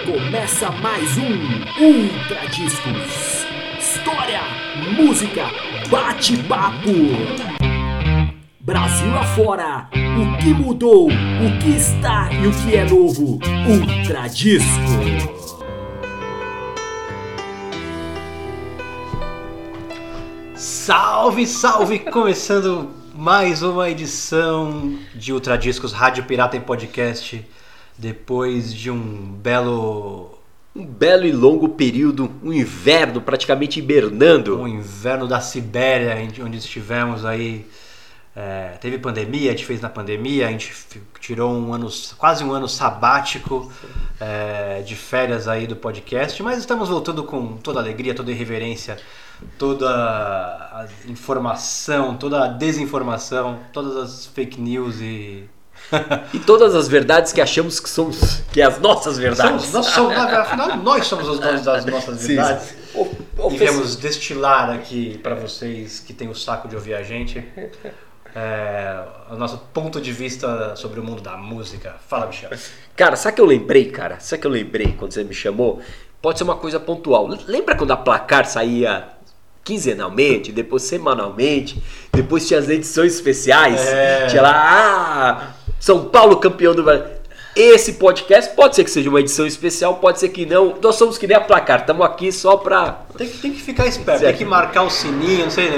Começa mais um Ultra Discos. História, música, bate-papo. Brasil afora, o que mudou, o que está e o que é novo. Ultra Disco. Salve, salve! Começando mais uma edição de Ultra Discos Rádio Pirata em Podcast. Depois de um belo. Um belo e longo período, um inverno praticamente hibernando. Um inverno da Sibéria, onde estivemos aí. É, teve pandemia, a gente fez na pandemia, a gente tirou um ano, quase um ano sabático é, de férias aí do podcast, mas estamos voltando com toda a alegria, toda a irreverência toda a informação, toda a desinformação, todas as fake news e e todas as verdades que achamos que são que as nossas verdades. Somos, nós somos, afinal, nós somos os donos das nossas verdades. O, o, e destilar aqui para vocês que têm o saco de ouvir a gente é, o nosso ponto de vista sobre o mundo da música. Fala, Michel. Cara, sabe que eu lembrei, cara? Sabe que eu lembrei quando você me chamou? Pode ser uma coisa pontual. Lembra quando a placar saía quinzenalmente, depois semanalmente, depois tinha as edições especiais, é. tinha lá, ah, São Paulo campeão do Brasil. Esse podcast pode ser que seja uma edição especial, pode ser que não. Nós somos que nem a placar, estamos aqui só pra. Tem que, tem que ficar esperto, tem que marcar o sininho, não sei.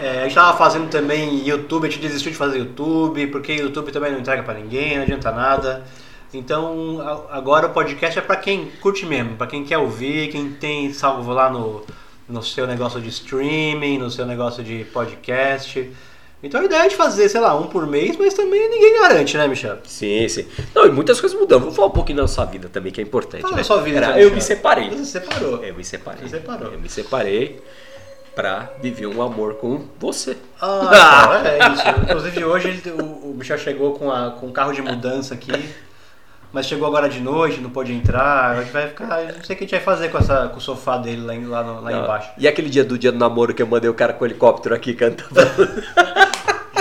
É, a gente tava fazendo também YouTube, a gente desistiu de fazer YouTube, porque YouTube também não entrega para ninguém, não adianta nada. Então agora o podcast é para quem curte mesmo, para quem quer ouvir, quem tem salvo lá no, no seu negócio de streaming, no seu negócio de podcast. Então a ideia é de fazer, sei lá, um por mês, mas também ninguém garante, né, Michel? Sim, sim. Não, e muitas coisas mudam. Vou falar um pouquinho da sua vida também, que é importante. Fala né? da sua vida, Era, Eu me separei. Você separou. Eu me separei. Você separou. Eu me separei pra viver um amor com você. Ah, então, é isso. Inclusive hoje o, o Michel chegou com, a, com um carro de mudança aqui mas chegou agora de noite, não pôde entrar, a gente vai ficar. Não sei o que a gente vai fazer com, essa, com o sofá dele lá, lá, no, lá embaixo. E aquele dia do dia do namoro que eu mandei o cara com o helicóptero aqui cantando.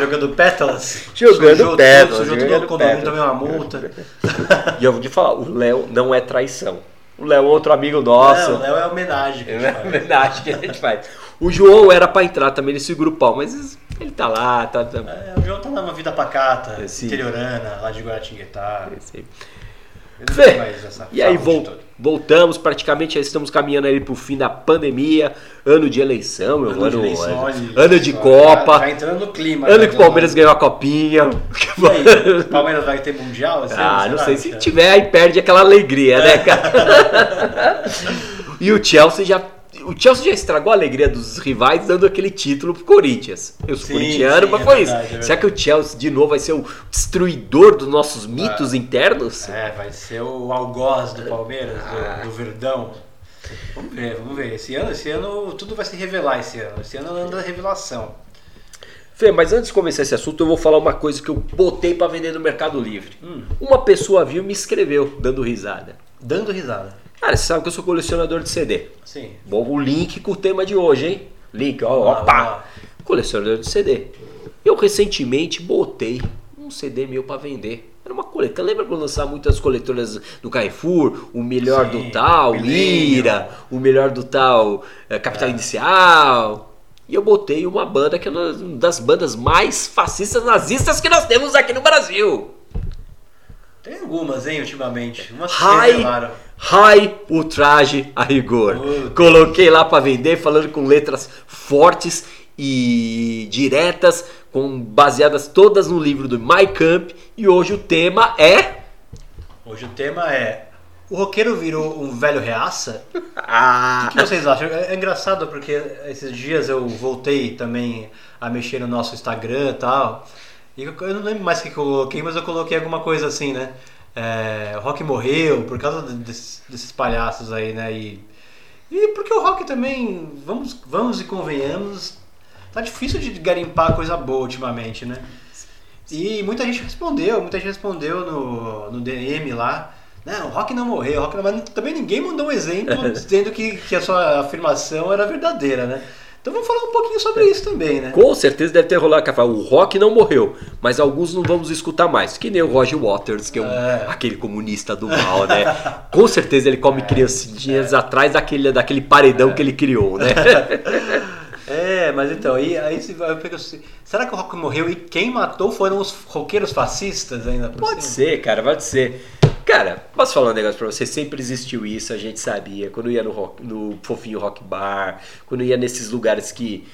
Jogando pétalas? Jogando sujou pétalas. Tudo, sujou tudo o condomínio, também uma multa. e eu vou te falar, o Léo não é traição. O Léo é outro amigo nosso. Não, o Léo é homenagem. é homenagem que a gente faz. O João era para entrar também nesse grupão, mas ele tá lá. Tá, tá... É, o João tá numa vida pacata, interiorana, lá de Guaratinguetá. Sim. E aí voltamos, praticamente já estamos caminhando aí pro fim da pandemia, ano de eleição, meu ano, ano, de, eleição, ano, ano de Copa. Já, entrando no clima. Ano que o Palmeiras ganhou a copinha. o Palmeiras vai ter mundial? ah, não sei, se tiver aí perde aquela alegria, né, cara? e o Chelsea já o Chelsea já estragou a alegria dos rivais dando aquele título pro Corinthians. Eu sou sim, corintiano, sim, mas é foi verdade, isso. É Será que o Chelsea de novo vai ser o destruidor dos nossos mitos é. internos? É, vai ser o algoz do Palmeiras, ah. do, do, Verdão. Vamos ver, vamos ver. Esse ano, esse ano tudo vai se revelar esse ano. Esse ano é ano da revelação. Fê, mas antes de começar esse assunto, eu vou falar uma coisa que eu botei para vender no Mercado Livre. Hum. Uma pessoa viu e me escreveu, dando risada. Dando risada. Cara, você sabe que eu sou colecionador de CD. Sim. Bom, o link com o tema de hoje, hein? Link, ó, ó, pá. Colecionador de CD. Eu recentemente botei um CD meu para vender. Era uma coleta. Lembra quando lançava muitas coletoras do Carrefour? O melhor Sim, do tal, Ira, o melhor do tal, é, Capital é. Inicial. E eu botei uma banda que é uma das bandas mais fascistas nazistas que nós temos aqui no Brasil. Tem algumas, hein, ultimamente. Umas High, High Ultraje a rigor. Coloquei lá para vender, falando com letras fortes e diretas, com baseadas todas no livro do My Camp. E hoje o tema é. Hoje o tema é. O roqueiro virou um velho reaça? Ah. O que, que vocês acham? É, é engraçado porque esses dias eu voltei também a mexer no nosso Instagram e tal. E eu não lembro mais o que eu coloquei, mas eu coloquei alguma coisa assim, né? É, o rock morreu por causa desses, desses palhaços aí, né? E, e porque o rock também, vamos, vamos e convenhamos, tá difícil de garimpar coisa boa ultimamente, né? E muita gente respondeu, muita gente respondeu no, no DM lá. Não, o rock não morreu, o rock não... mas também ninguém mandou um exemplo dizendo que, que a sua afirmação era verdadeira, né? Então vamos falar um pouquinho sobre isso também, né? Com certeza deve ter rolado que o rock não morreu, mas alguns não vamos escutar mais. Que nem o Roger Waters, que é, um, é. aquele comunista do mal, né? Com certeza ele come é. criancinhas é. atrás daquele, daquele paredão é. que ele criou, né? É, mas então, aí, aí eu pego assim, será que o rock morreu e quem matou foram os roqueiros fascistas ainda por Pode cima? ser, cara, pode ser. Cara, posso falar um negócio pra você? Sempre existiu isso, a gente sabia. Quando ia no, rock, no Fofinho Rock Bar, quando ia nesses lugares que.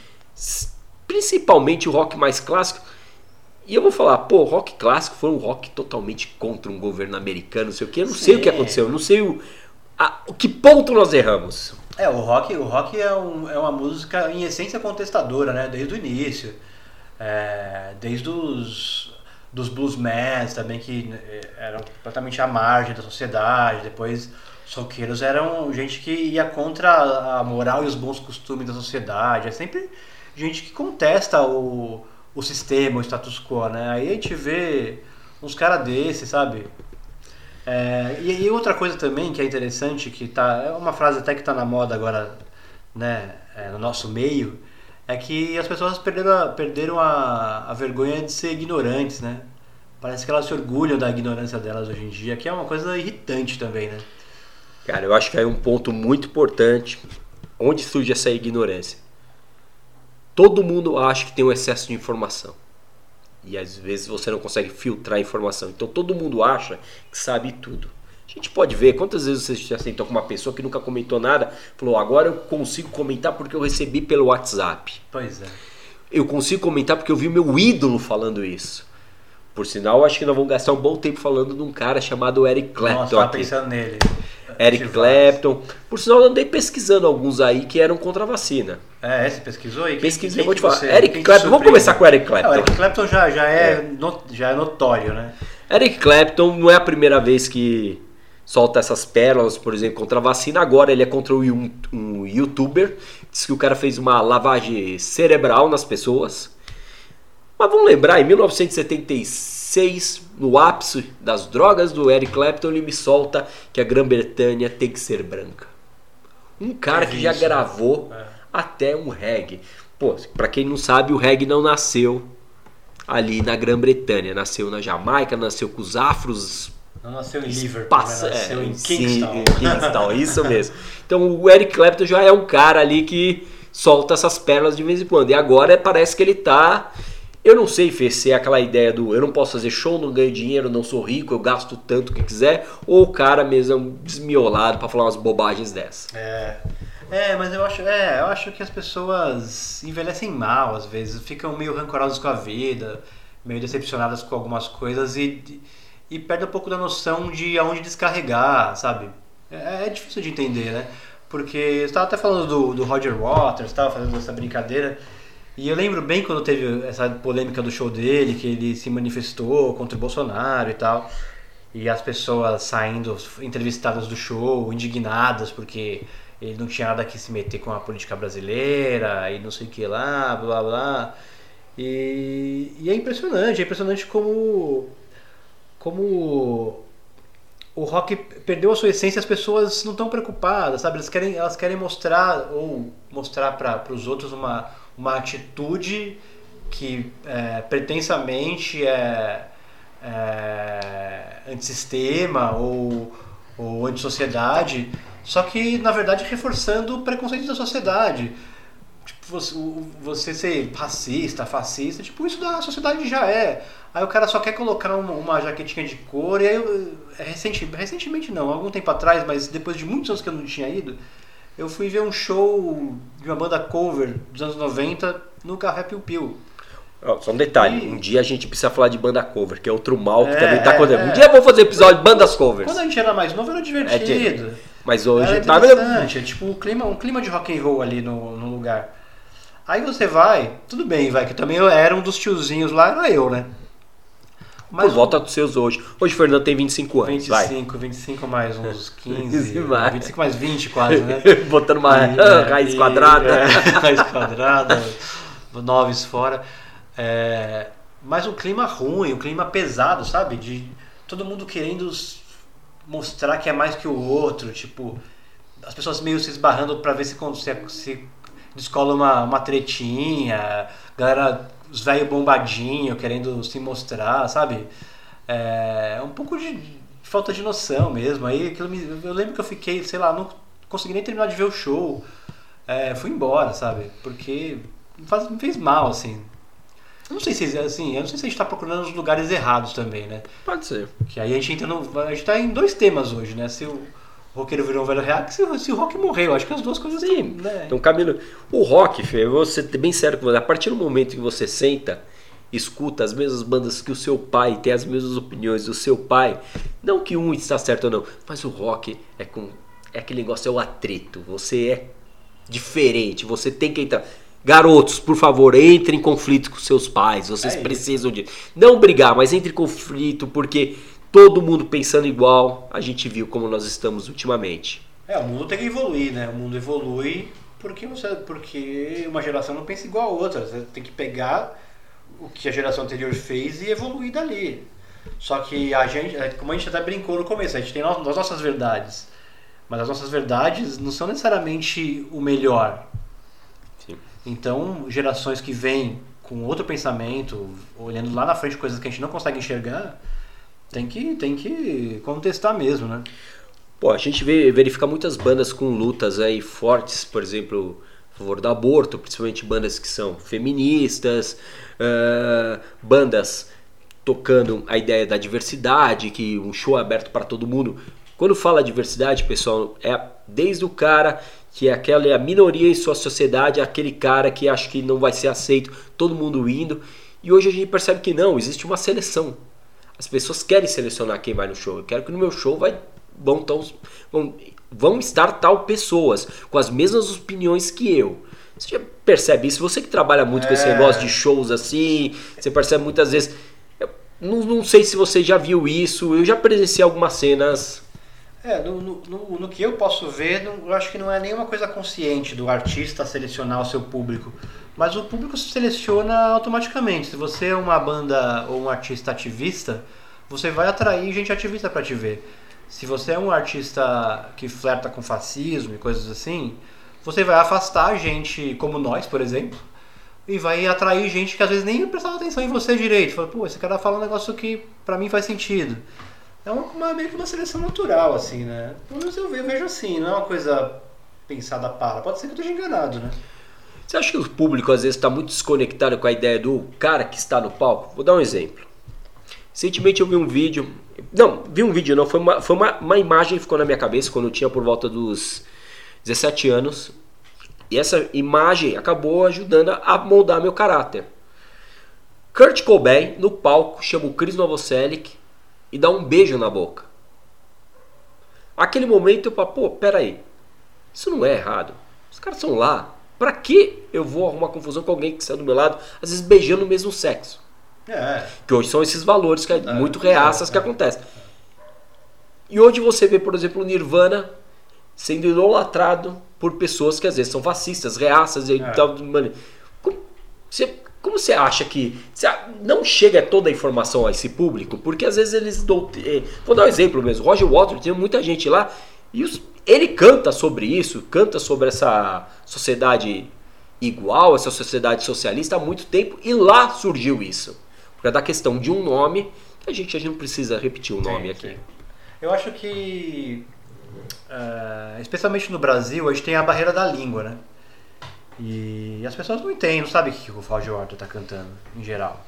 Principalmente o rock mais clássico. E eu vou falar, pô, rock clássico foi um rock totalmente contra um governo americano, não sei o que. Eu não Sim. sei o que aconteceu, eu não sei o. A, que ponto nós erramos. É, o rock, o rock é, um, é uma música em essência contestadora, né? Desde o início. É, desde os dos bluesmen também que eh, eram completamente à margem da sociedade. Depois os roqueiros eram gente que ia contra a moral e os bons costumes da sociedade. É sempre gente que contesta o, o sistema, o status quo, né? Aí a gente vê uns caras desses, sabe? É, e, e, outra coisa também que é interessante, que tá, é uma frase até que está na moda agora, né, é, no nosso meio, é que as pessoas perderam, a, perderam a, a vergonha de ser ignorantes, né? Parece que elas se orgulham da ignorância delas hoje em dia, que é uma coisa irritante também, né? Cara, eu acho que é um ponto muito importante onde surge essa ignorância. Todo mundo acha que tem um excesso de informação. E às vezes você não consegue filtrar a informação. Então todo mundo acha que sabe tudo. A gente pode ver quantas vezes você já sentou com uma pessoa que nunca comentou nada, falou, agora eu consigo comentar porque eu recebi pelo WhatsApp. Pois é. Eu consigo comentar porque eu vi meu ídolo falando isso. Por sinal, acho que nós vamos gastar um bom tempo falando de um cara chamado Eric Clapton. Nossa, tava pensando nele. Eric Clapton. Por sinal, eu andei pesquisando alguns aí que eram contra a vacina. É, você pesquisou aí? Pesquisei, vou te falar. Você, Eric Clapton, vamos começar com o Eric Clapton. Não, Eric Clapton já, já, é, é. No, já é notório, né? Eric Clapton não é a primeira vez que solta essas pérolas, por exemplo, contra a vacina. Agora ele é contra um, um youtuber. Diz que o cara fez uma lavagem cerebral nas pessoas. Mas vamos lembrar, em 1976, no ápice das drogas do Eric Clapton, ele me solta que a Grã-Bretanha tem que ser branca. Um cara é que já gravou é. até um reggae. Pô, pra quem não sabe, o reggae não nasceu ali na Grã-Bretanha. Nasceu na Jamaica, nasceu com os afros não nasceu em Liverpool, Passa, né? nasceu é, em Kingston. Sim, Kingston, isso mesmo. Então o Eric Clapton já é um cara ali que solta essas pérolas de vez em quando. E agora parece que ele tá. Eu não sei, Fê, se é aquela ideia do eu não posso fazer show, não ganho dinheiro, não sou rico, eu gasto tanto que quiser, ou o cara mesmo é um desmiolado para falar umas bobagens dessas. É. É, mas eu acho, é, eu acho que as pessoas envelhecem mal às vezes, ficam meio rancorosas com a vida, meio decepcionadas com algumas coisas e e perde um pouco da noção de aonde descarregar, sabe? É, é difícil de entender, né? Porque você estava até falando do, do Roger Waters, estava fazendo essa brincadeira. E eu lembro bem quando teve essa polêmica do show dele, que ele se manifestou contra o Bolsonaro e tal. E as pessoas saindo entrevistadas do show, indignadas, porque ele não tinha nada que se meter com a política brasileira e não sei o que lá, blá blá. E, e é impressionante, é impressionante como como o rock perdeu a sua essência, as pessoas não estão preocupadas, sabe? Elas querem, elas querem mostrar ou mostrar para os outros uma, uma atitude que é, pretensamente é, é antissistema ou, ou antissociedade, só que na verdade reforçando o preconceito da sociedade. Você, você ser racista, fascista, tipo, isso da sociedade já é. Aí o cara só quer colocar uma, uma jaquetinha de cor, e aí eu, é recente, recentemente não, algum tempo atrás, mas depois de muitos anos que eu não tinha ido, eu fui ver um show de uma banda cover dos anos 90 no Café Piu Piu. só um detalhe, e... um dia a gente precisa falar de banda cover, que é outro mal que é, também tá acontecendo. É, um dia eu vou fazer episódio de bandas covers. Quando a gente era mais novo era divertido. É, mas hoje era tá é tipo um clima, um clima de rock and roll ali no, no lugar. Aí você vai, tudo bem, vai, que também eu era um dos tiozinhos lá, era eu, né? Mas Por volta dos seus hoje. Hoje o Fernando tem 25 anos. 25, vai. 25 mais uns 15. 25 mais 20 quase, né? Botando uma e, raiz e, quadrada. É, raiz quadrada, noves fora. É, mas um clima ruim, um clima pesado, sabe? De todo mundo querendo mostrar que é mais que o outro. Tipo, as pessoas meio se esbarrando para ver se, se, descola uma, uma tretinha, galera, os velhos bombadinho querendo se mostrar, sabe? É um pouco de, de falta de noção mesmo. Aí me, eu lembro que eu fiquei, sei lá, não consegui nem terminar de ver o show. É, fui embora, sabe? Porque me, faz, me fez mal, assim. Eu não sei se assim, eu não sei se a gente está procurando os lugares errados também, né? Pode ser. Que aí a gente entra no, a gente tá em dois temas hoje, né? Se o roqueiro virou um velho react, se, se o rock morreu, acho que as duas coisas Sim. Tão, né? Então, Camilo, o rock, Fê, eu vou ser bem sério com você, a partir do momento que você senta, escuta as mesmas bandas que o seu pai, tem as mesmas opiniões do seu pai, não que um está certo ou não, mas o rock é com é aquele negócio é o atrito, você é diferente, você tem que entrar Garotos, por favor, entre em conflito com seus pais. Vocês é precisam de. Não brigar, mas entre em conflito, porque todo mundo pensando igual, a gente viu como nós estamos ultimamente. É, o mundo tem que evoluir, né? O mundo evolui porque, você, porque uma geração não pensa igual a outra. Você tem que pegar o que a geração anterior fez e evoluir dali. Só que a gente, é, como a gente até brincou no começo, a gente tem as nossas verdades. Mas as nossas verdades não são necessariamente o melhor. Então, gerações que vêm com outro pensamento, olhando lá na frente coisas que a gente não consegue enxergar, tem que, tem que contestar mesmo, né? Pô, a gente vê, verifica muitas bandas com lutas aí fortes, por exemplo, a favor do aborto, principalmente bandas que são feministas, uh, bandas tocando a ideia da diversidade, que um show é aberto para todo mundo. Quando fala diversidade, pessoal, é desde o cara que é aquela é a minoria em sua sociedade, aquele cara que acha que não vai ser aceito, todo mundo indo. E hoje a gente percebe que não, existe uma seleção. As pessoas querem selecionar quem vai no show. Eu quero que no meu show vai, vão, tão, vão, vão estar tal pessoas com as mesmas opiniões que eu. Você já percebe isso? Você que trabalha muito é. com esse é. negócio de shows assim, você percebe muitas vezes. Não, não sei se você já viu isso, eu já presenciei algumas cenas é, no, no, no, que eu posso ver, eu acho que não é nenhuma coisa consciente do artista selecionar o seu público. Mas o público se seleciona automaticamente. Se você é uma banda ou um artista ativista, você vai atrair gente ativista para te ver. Se você é um artista que flerta com fascismo e coisas assim, você vai afastar gente como nós, por exemplo, e vai atrair gente que às vezes nem prestava atenção em você direito. Fala, pô, esse cara fala um negócio que para mim faz sentido é uma, uma, meio que uma seleção natural, assim, né? Pelo menos eu vejo assim, não é uma coisa pensada para. Pode ser que eu esteja enganado, né? Você acha que o público às vezes está muito desconectado com a ideia do cara que está no palco? Vou dar um exemplo. Recentemente eu vi um vídeo. Não, vi um vídeo não, foi uma, foi uma, uma imagem que ficou na minha cabeça quando eu tinha por volta dos 17 anos. E essa imagem acabou ajudando a moldar meu caráter. Kurt Cobain no palco chama o Chris Novoselic e dá um beijo na boca. Aquele momento eu falo, pô, peraí, isso não é errado. Os caras são lá. Pra que eu vou arrumar confusão com alguém que está do meu lado, às vezes beijando o mesmo sexo? É. Que hoje são esses valores que é, é muito reaças é, que acontecem. E hoje você vê, por exemplo, o Nirvana sendo idolatrado por pessoas que às vezes são fascistas, reaças e é. tal. Você como você acha que não chega toda a informação a esse público? Porque às vezes eles. Eh, vou dar um exemplo mesmo. Roger Waters, tem muita gente lá e os, ele canta sobre isso, canta sobre essa sociedade igual, essa sociedade socialista há muito tempo e lá surgiu isso. Por causa da questão de um nome, que a gente, a gente não precisa repetir o nome sim, aqui. Sim. Eu acho que, uh, especialmente no Brasil, a gente tem a barreira da língua, né? E as pessoas não entendem, não sabem o que o Roger Waters está cantando, em geral.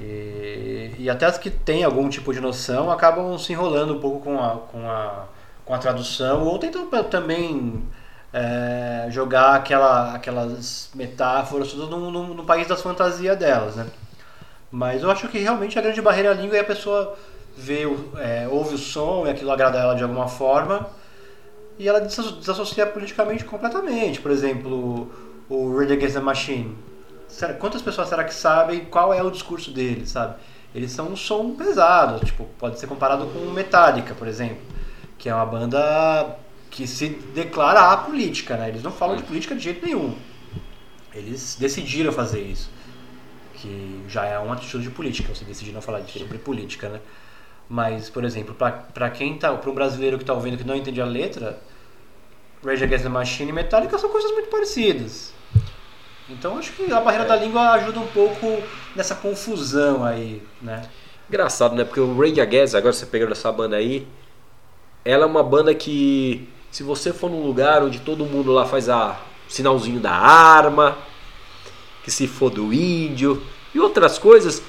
E, e, até as que têm algum tipo de noção acabam se enrolando um pouco com a, com a, com a tradução ou tentam também é, jogar aquela, aquelas metáforas tudo no, no, no, país das fantasias delas, né? Mas eu acho que realmente a grande barreira é a língua e a pessoa vê, é, ouve o som e aquilo agrada ela de alguma forma e ela desassocia politicamente completamente. Por exemplo, o Rage Against the Machine. Quantas pessoas será que sabem qual é o discurso dele, sabe? Eles são um som pesado, tipo, pode ser comparado com Metallica, por exemplo, que é uma banda que se declara apolítica, né? Eles não falam de política de jeito nenhum. Eles decidiram fazer isso, que já é uma atitude de política, você decidir não falar sobre política, né? Mas, por exemplo, para quem tá, para um brasileiro que está ouvindo que não entende a letra, Rage Against the Machine e Metallica são coisas muito parecidas. Então acho que a barreira da língua ajuda um pouco nessa confusão aí, né? Engraçado, né? Porque o Rage Against, agora você pegando essa banda aí, ela é uma banda que se você for num lugar onde todo mundo lá faz a sinalzinho da arma, que se for do índio e outras coisas,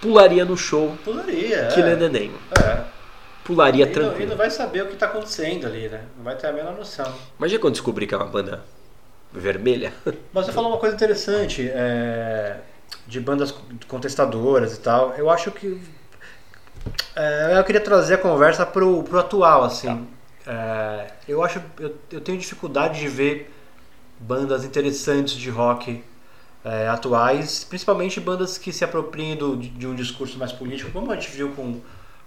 pularia no show. Pularia. Kill é. Name. É. Pularia E não, e não tranquilo. vai saber o que tá acontecendo ali, né? Não vai ter a menor noção. Imagina quando descobrir que é uma banda vermelha. Mas você falou uma coisa interessante é, de bandas contestadoras e tal. Eu acho que é, eu queria trazer a conversa pro, pro atual, assim. É, eu acho eu, eu tenho dificuldade de ver bandas interessantes de rock é, atuais, principalmente bandas que se apropriem do, de um discurso mais político, como a gente viu com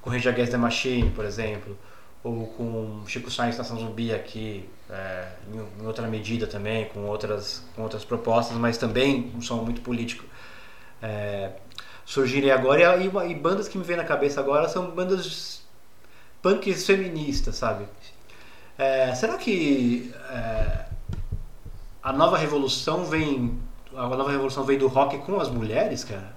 com Rage Against the Machine, por exemplo, ou com Chico Sainz Nação Zumbi aqui, é, em, em outra medida também, com outras, com outras propostas, mas também um som muito político. É, surgirem agora e, e, e bandas que me vêm na cabeça agora são bandas punks feministas, sabe? É, será que é, a nova revolução vem a nova revolução vem do rock com as mulheres, cara?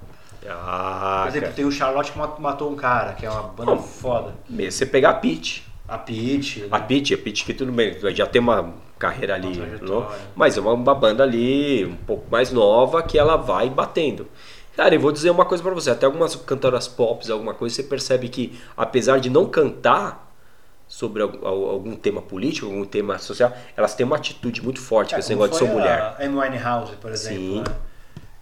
Ah, Por exemplo, cara. tem o Charlotte que mat- matou um cara, que é uma banda Bom. foda. Mesmo Você pegar a Pitty. A Peach. A Pitty, a Pitty que tudo bem, já tem uma carreira ali, Uma não? mas é uma, uma banda ali um pouco mais nova que ela vai batendo. Cara, eu vou dizer uma coisa pra você, até algumas cantoras pop, alguma coisa, você percebe que apesar de não cantar sobre al- al- algum tema político, algum tema social, elas têm uma atitude muito forte com esse É, negócio de ser mulher. A Amy Winehouse, por exemplo, Sim. né?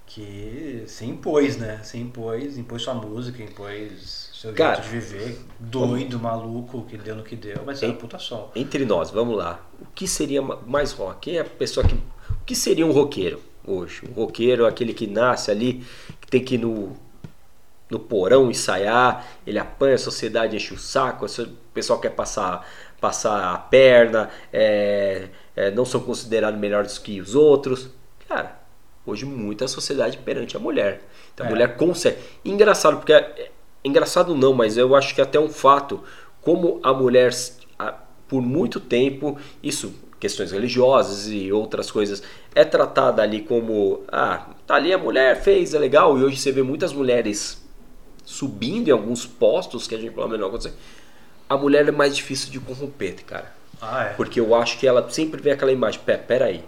que se impôs, né? Se impôs, impôs sua música, impôs seu Cara, jeito de viver, doido, maluco, que deu no que deu, mas é um puta som. Entre nós, vamos lá. O que seria ma- mais rock? Quem é a pessoa que. O que seria um roqueiro hoje? Um roqueiro é aquele que nasce ali, tem que ir no, no porão ensaiar, ele apanha a sociedade, enche o saco, o pessoal quer passar, passar a perna, é, é, não são considerados melhores que os outros. Cara, hoje muita sociedade perante a mulher. Então a É. mulher consegue. Engraçado, porque. é- Engraçado não, mas eu acho que até um fato, como a mulher, a- por muito tempo, isso, questões religiosas e outras coisas, é tratada ali como, ah, tá ali a mulher fez, é legal, e hoje você vê muitas mulheres subindo em alguns postos que a gente pelo menor coisa. A mulher é mais difícil de corromper, cara. Ah, é. Porque eu acho que ela sempre vê aquela imagem, pé, peraí.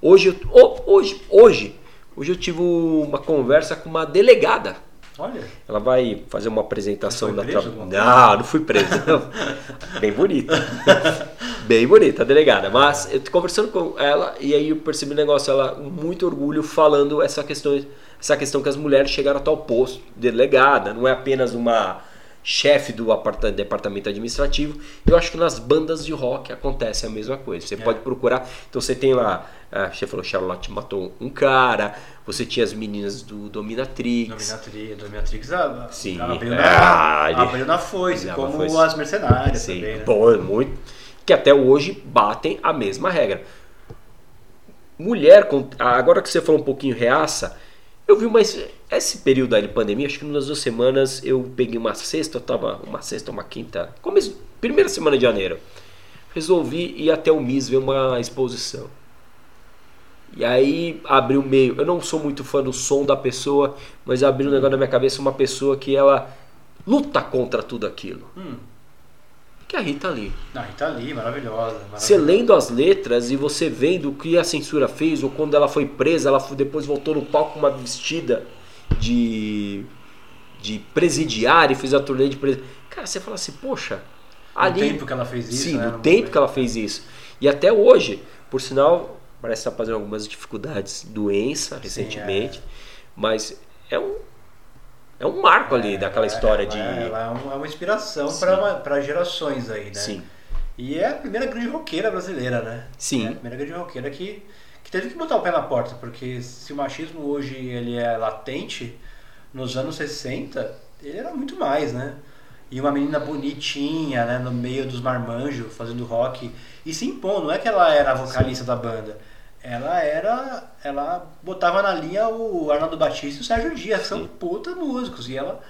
Hoje, ho- hoje, hoje, hoje eu tive uma conversa com uma delegada. Olha, Ela vai fazer uma apresentação tra- alguma Não, não fui preso. Bem bonita. Bem bonita a delegada. Mas eu tô conversando com ela e aí eu percebi um negócio, ela com muito orgulho falando essa questão, essa questão que as mulheres chegaram a tal posto, delegada, não é apenas uma chefe do departamento administrativo. Eu acho que nas bandas de rock acontece a mesma coisa. Você pode procurar. Então você tem lá, ah, você falou Charlotte matou um cara, você tinha as meninas do Dominatrix. Dominatrix, Dominatrix a- Sim. abriu, Ah, na, ele- abriu na foice, como foice. as mercenárias Sim, também, né? bom, muito. Que até hoje batem a mesma regra. Mulher, com- agora que você falou um pouquinho reaça, eu vi uma. Esse período aí de pandemia, acho que nas duas semanas eu peguei uma sexta, eu tava. Uma sexta, uma quinta. Começo, primeira semana de janeiro. Resolvi ir até o MIS ver uma exposição. E aí abri o meio. Eu não sou muito fã do som da pessoa, mas abriu um negócio na minha cabeça uma pessoa que ela luta contra tudo aquilo. Hum. Que é a Rita Lee. Não, Rita Lee, maravilhosa. Você maravilhosa. lendo as letras e você vendo o que a censura fez, ou quando ela foi presa, ela foi- depois voltou no palco com uma vestida de, de presidiária e fez a turnê de presidiária. Cara, você fala assim, poxa, No ali. tempo que ela fez isso, Sim, né, no no tempo momento. que ela fez isso. E até hoje, por sinal, parece estar fazendo algumas dificuldades, doença recentemente, mas é um. É um marco ali daquela Ela- história de. é- Ela é uma, é uma inspiração Sim. para gerações aí, né? Sim. E é a primeira grande roqueira brasileira, né? Sim. É a primeira grande roqueira que, que teve que botar o pé na porta, porque se o machismo hoje ele é latente, nos anos 60 ele era muito mais, né? E uma menina bonitinha, né, no meio dos marmanjos, fazendo rock e se impondo. Não é que ela era a vocalista da banda. Ela era. Ela botava na linha o Arnaldo Batista e o Sérgio Dias, que são puta músicos. E ela,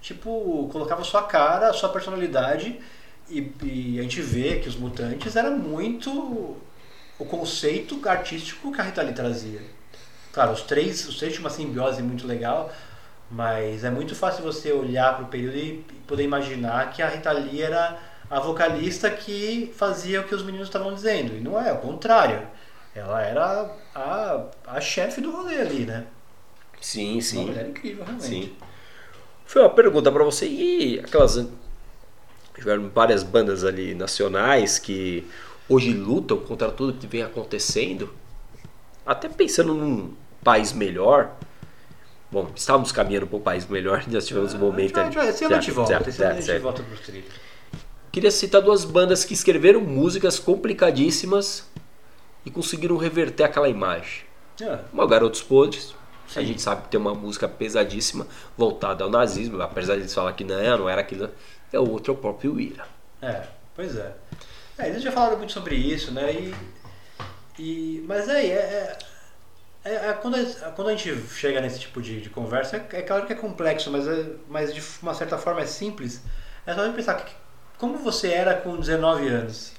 tipo, colocava sua cara, sua personalidade E, e a gente vê que os mutantes era muito o conceito artístico que a Rita Lee trazia. Claro, os três, os três tinham uma simbiose muito legal, mas é muito fácil você olhar para o período e poder imaginar que a Rita Lee era a vocalista que fazia o que os meninos estavam dizendo. E não é, é o contrário. Ela era a, a chefe do rolê ali, né? Sim, sim. Uma mulher incrível, realmente. Sim. Foi uma pergunta para você. E aquelas. Tiveram várias bandas ali nacionais que hoje lutam contra tudo que vem acontecendo. Até pensando num país melhor. Bom, estávamos caminhando para um país melhor, já tivemos um ah, momento ali. Esse ano a gente volta, esse ano a gente volta para os trilhos. Queria citar duas bandas que escreveram músicas complicadíssimas e conseguiram reverter aquela imagem. É. Uma Garotos Podres, Sim. a gente sabe que tem uma música pesadíssima voltada ao nazismo, apesar de eles falar que não, não era aquilo. É o outro é o próprio Ira. É, pois é. é eles já falaram muito sobre isso, né? E, e, mas aí, é, é, é, é quando, a, quando a gente chega nesse tipo de, de conversa, é, é, claro que é complexo, mas, é, mas de uma certa forma é simples. É só a gente pensar que, como você era com 19 anos.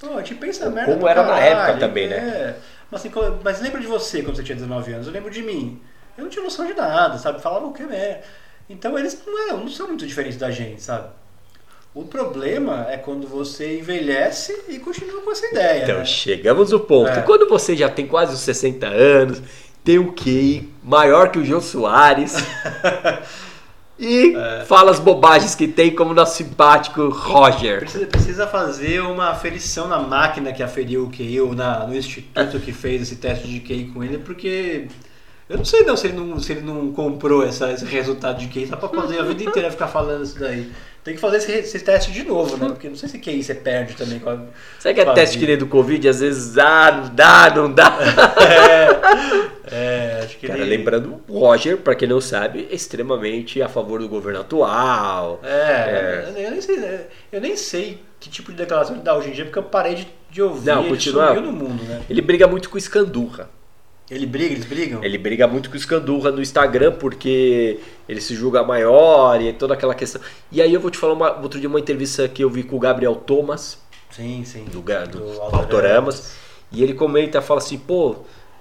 Pô, a gente pensa Ou merda Como era caralho, na época também, né? É. Mas, assim, mas lembra de você quando você tinha 19 anos? Eu lembro de mim. Eu não tinha noção de nada, sabe? Falava o que é. Então eles não, é, não são muito diferentes da gente, sabe? O problema é quando você envelhece e continua com essa ideia. Então, né? chegamos no ponto. É. Quando você já tem quase os 60 anos, tem um QI maior que o João Soares. e é. fala as bobagens que tem, como nosso simpático Roger. Precisa, precisa fazer uma aferição na máquina que aferiu o QI ou na, no instituto que fez esse teste de QI com ele, porque eu não sei não se ele não, se ele não comprou essa, esse resultado de QI só pra fazer a vida inteira ficar falando isso daí. Tem que fazer esse, esse, teste de novo, né? Porque não sei se QI você perde também com a. Será que é teste que nem do Covid? Às vezes ah, não dá, não dá. é, é, acho que Cara, ele... lembrando, o Roger, pra quem não sabe, é extremamente a favor do governo atual. É, é. Eu, nem sei, eu nem sei que tipo de declaração ele dá hoje em dia, porque eu parei de, de ouvir. Não, ele continua. no mundo, né? Ele briga muito com o Escandurra. Ele briga, eles brigam? Ele briga muito com o Scandurra no Instagram porque ele se julga maior e toda aquela questão. E aí eu vou te falar uma, outro dia uma entrevista que eu vi com o Gabriel Thomas. Sim, sim. Do, do, do Autoramas. E ele comenta, fala assim, pô,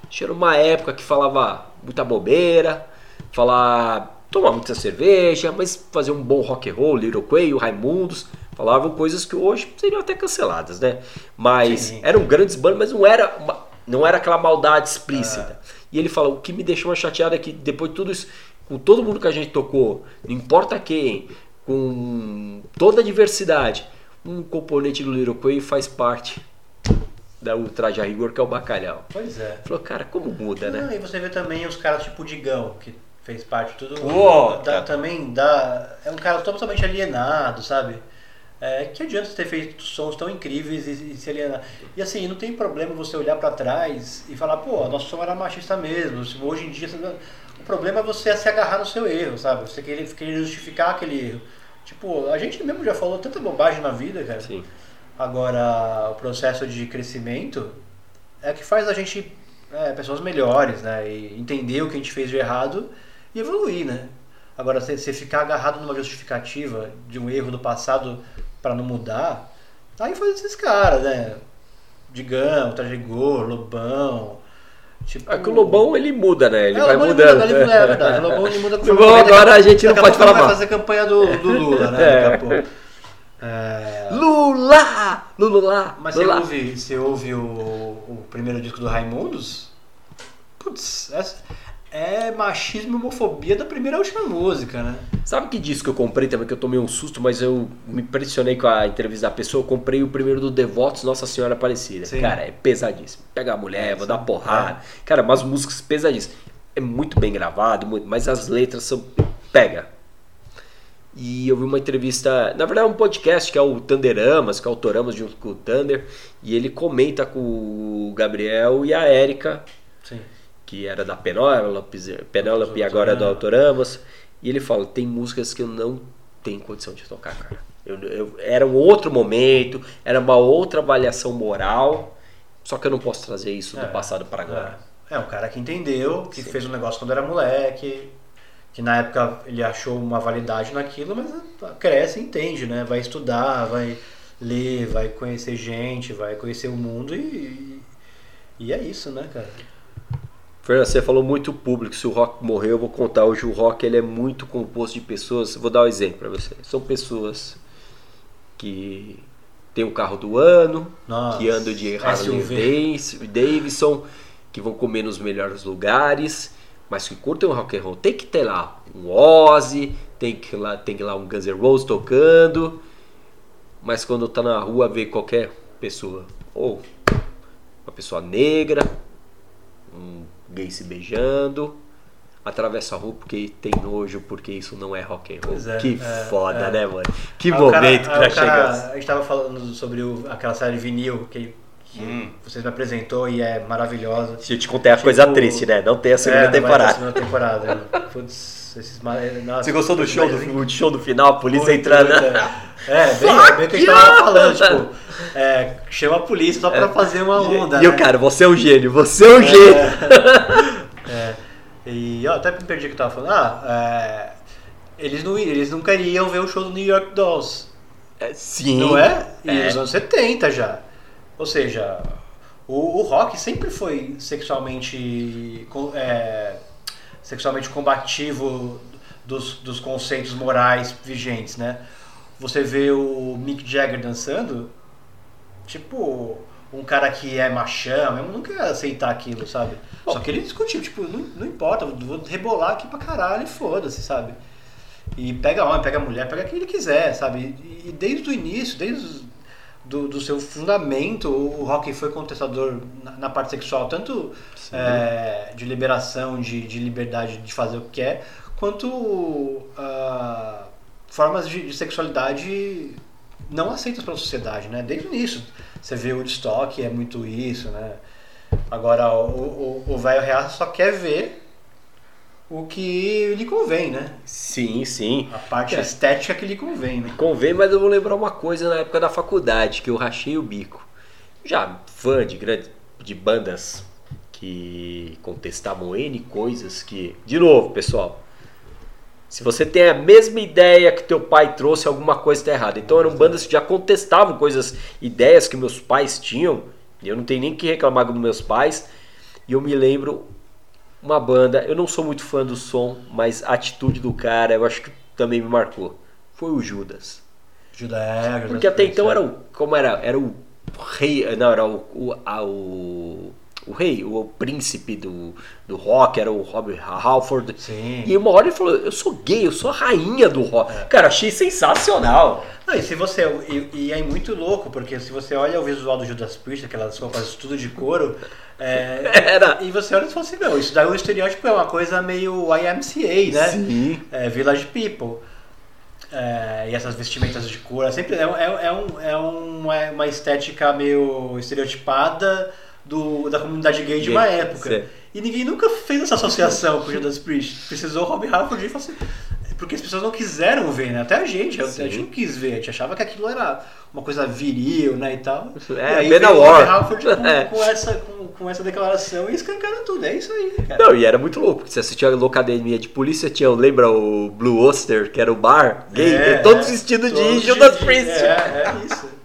tinha uma época que falava muita bobeira, falar tomar muita cerveja, mas fazer um bom rock and roll, Little Quay, o Raimundos, falavam coisas que hoje seriam até canceladas, né? Mas sim. eram grandes bandas, mas não era uma, não era aquela maldade explícita. É. E ele fala: o que me deixou mais chateado é que depois de tudo isso, com todo mundo que a gente tocou, não importa quem, com toda a diversidade, um componente do Little Quay faz parte da Ultraja Rigor, que é o bacalhau. Pois é. Falou, cara, como muda, né? E você vê também os caras tipo Digão, que fez parte de tudo. Oh, dá, também dá. É um cara totalmente alienado, sabe? É, que adianta ter feito sons tão incríveis e, e se alienar? E assim, não tem problema você olhar para trás e falar, pô, nosso som era machista mesmo. Hoje em dia, o problema é você se agarrar no seu erro, sabe? Você querer, querer justificar aquele erro. Tipo, a gente mesmo já falou tanta bobagem na vida, cara. Sim. Agora, o processo de crescimento é que faz a gente é, pessoas melhores, né? E entender o que a gente fez de errado e evoluir, né? Agora, você ficar agarrado numa justificativa de um erro do passado para não mudar, aí foi esses caras, né? Digão, Trajegor, Lobão. Tipo... É que o Lobão ele muda, né? Ele é, vai mudando. Ele muda, é verdade. O Lobão ele muda com Lobão agora a gente não pode falar mal. vai fazer campanha do, do Lula, né? É. Daqui a pouco. É... Lula! Lula! Mas Lula. Você, ouve, você ouve o, o primeiro disco do Raimundos? Putz, essa, é machismo e homofobia da primeira à última música, né? Sabe que disco que eu comprei também, que eu tomei um susto, mas eu me impressionei com a entrevista da pessoa. Eu comprei o primeiro do Devotos Nossa Senhora Aparecida. Sim. Cara, é pesadíssimo. Pega a mulher, é, vou dar porrada. É. Cara, umas músicas pesadíssimas. É muito bem gravado, muito, mas as letras são. Pega. E eu vi uma entrevista, na verdade é um podcast que é o Thunderamas, que é o Autoramas junto com o Thunder, e ele comenta com o Gabriel e a Érica. Sim que era da Penélope, Penélope e agora é do Autoramos. E ele fala: tem músicas que eu não tenho condição de tocar, cara. Eu, eu, era um outro momento, era uma outra avaliação moral, só que eu não posso trazer isso é, do passado para agora. É. é, um cara que entendeu, que Sim. fez um negócio quando era moleque, que na época ele achou uma validade naquilo, mas cresce e entende, né? Vai estudar, vai ler, vai conhecer gente, vai conhecer o mundo e, e é isso, né, cara? Fernando, você falou muito público. Se o rock morreu, eu vou contar. Hoje o rock ele é muito composto de pessoas. Vou dar um exemplo para você. São pessoas que tem um carro do ano, Nossa, que andam de Harley Davidson, que vão comer nos melhores lugares, mas que curtem o rock and roll. Tem que ter lá um Ozzy, tem que lá tem que lá um Guns N' Roses tocando, mas quando tá na rua vê qualquer pessoa ou uma pessoa negra, um gay se beijando, atravessa a rua porque tem nojo, porque isso não é rock and roll. É, que é, foda, é. né, mano? Que Ah, o momento cara- que ah, nós cara- chegamos. A gente tava falando sobre o- aquela série vinil que, que Hum. vocês me apresentou e é maravilhosa. Se eu te contei a Tipo, coisa triste, né? Não tem a segunda É, não vai ter temporada. segunda temporada. né? Putz, esses ma- nossa, Você gostou do show do, do show do final, a polícia Muito, entrando? muito, É, É, bem, é bem o que a gente tava falando, tipo, é, chama a polícia só pra fazer uma onda. E o né? cara, você é um gênio, você é um gênio. É, e ó, até me perdi o que eu tava falando. Ah, é, eles, não, eles não queriam ver o show do New York Dolls. É, sim. Não é? E É. nos anos 70 já. Ou seja, o, o rock sempre foi sexualmente, é, sexualmente combativo dos, dos conceitos morais vigentes, né? Você vê o Mick Jagger dançando, tipo, um cara que é machão, eu nunca ia aceitar aquilo, sabe? Só que ele discutiu, tipo, não, não importa, vou rebolar aqui pra caralho e foda-se, sabe? E pega homem, pega mulher, pega quem ele quiser, sabe? E, e desde o início, desde os- do, do seu fundamento, o rock foi contestador na, na parte sexual, tanto é, de liberação, de, de liberdade de fazer o que quer, quanto ah, formas de, de sexualidade não aceitas pela sociedade, né? Desde o início. Você vê o Woodstock, é muito isso, né? Agora, o velho real só quer ver o que lhe convém, né? Sim, sim. A parte É. estética que lhe convém, né? Convém, mas eu vou lembrar uma coisa na época da faculdade, que eu rachei o bico. Já fã de grandes de bandas que contestavam N coisas que. De novo, pessoal. Se você tem a mesma ideia que teu pai trouxe, alguma coisa está errada. Então eram bandas que já contestavam coisas, ideias que meus pais tinham. E eu não tenho nem que reclamar dos meus pais. E eu me lembro uma banda, eu não sou muito fã do som, mas a atitude do cara eu acho que também me marcou. Foi o Judas. Judé, Judas Porque até então era o. Como era? Era o rei. Não, era o. O, a- o, o rei, o, príncipe do, do rock, era o Robert Halford. Sim. E uma hora ele falou: Eu sou gay, eu sou a rainha do rock. Cara, achei sensacional. Não, e se você. E, e é muito louco, porque se você olha o visual do Judas Priest, aquelas roupas tudo de couro. é, Era. E você olha e fala assim, não, isso daí é um estereótipo, é uma coisa meio YMCA, né? Sim. É, Village People. É, e essas vestimentas de cor, é sempre é, é, é, um, é uma, uma estética meio estereotipada do, da comunidade gay de Gay, uma época. sim. E ninguém nunca fez essa associação com o Judas Priest. Precisou o Rob Halford e falou assim, porque as pessoas não quiseram ver, né? Até a gente, a, a gente não quis ver, a gente achava que aquilo era uma coisa viril, né, e tal. É, e aí veio o Rob Halford com, É. com essa, com, com essa declaração e escancaram tudo, é isso aí, cara. Não, e era muito louco, porque você assistia a Locademia de Polícia, tinha, lembra o Blue Oyster, que era o bar gay, É, todos é, vestidos de Judas Priest. É, é isso.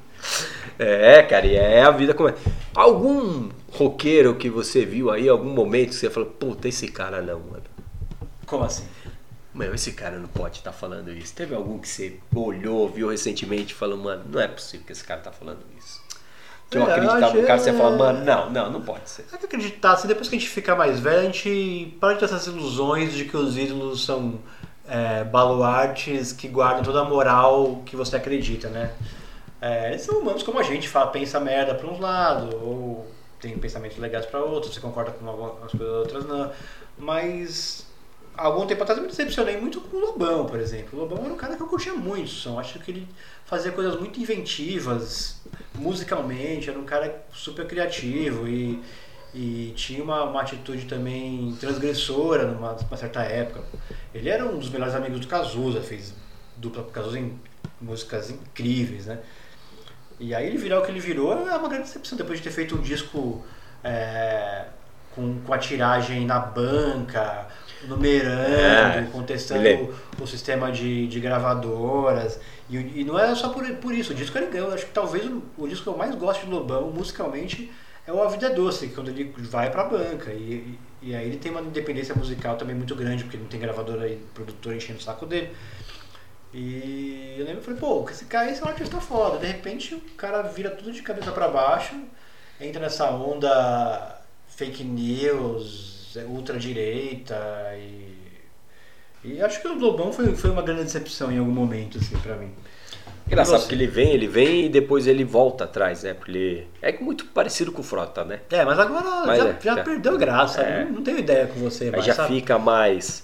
É, cara, e é a vida como é. Algum roqueiro que você viu aí, algum momento que você falou, puta, esse cara não, mano. Como assim? Meu, esse cara não pode estar falando isso. Teve algum que você olhou, viu recentemente e falou, mano, não é possível que esse cara tá falando isso. Que eu Verdade, acreditava no cara, você é. fala, mano, não, não, não pode ser. É que acreditar, assim, depois que a gente fica mais velho, a gente para de ter essas ilusões de que os ídolos são é, baluartes que guardam toda a moral que você acredita, né? É, são humanos como a gente, fala, pensa merda pra uns lados, ou tem pensamentos legais pra outros, você concorda com algumas coisas, outras não. Mas algum tempo atrás eu me decepcionei muito com o Lobão, por exemplo. O Lobão era um cara que eu curtia muito som, acho que ele fazia coisas muito inventivas, musicalmente, era um cara super criativo e, e tinha uma, uma atitude também transgressora numa, numa certa época. Ele era um dos melhores amigos do Cazuza, fez dupla com o Cazuza em músicas incríveis, né? E aí ele virar o que ele virou é uma grande decepção, depois de ter feito um disco é, com, com a tiragem na banca, numerando, É, contestando o, o sistema de, de gravadoras. E, e não é só por, por isso. O disco ele ganhou. Acho que talvez o, o disco que eu mais gosto de Lobão, musicalmente, é o A Vida é Doce, quando ele vai pra banca. E, e, e aí ele tem uma independência musical também muito grande, porque não tem gravadora e produtor enchendo o saco dele. E eu lembro, eu falei, pô, esse cara esse é um artista foda. De repente o cara vira tudo de cabeça pra baixo, entra nessa onda fake news, ultradireita e. E acho que o Lobão foi, foi uma grande decepção em algum momento, assim, pra mim. Engraçado, porque ele vem, ele vem e depois ele volta atrás, né? Porque ele é muito parecido com o Frota, né? É, mas agora Mas já, é, já já. perdeu graça, É. não, não tenho ideia com você, mas, já sabe? fica mais.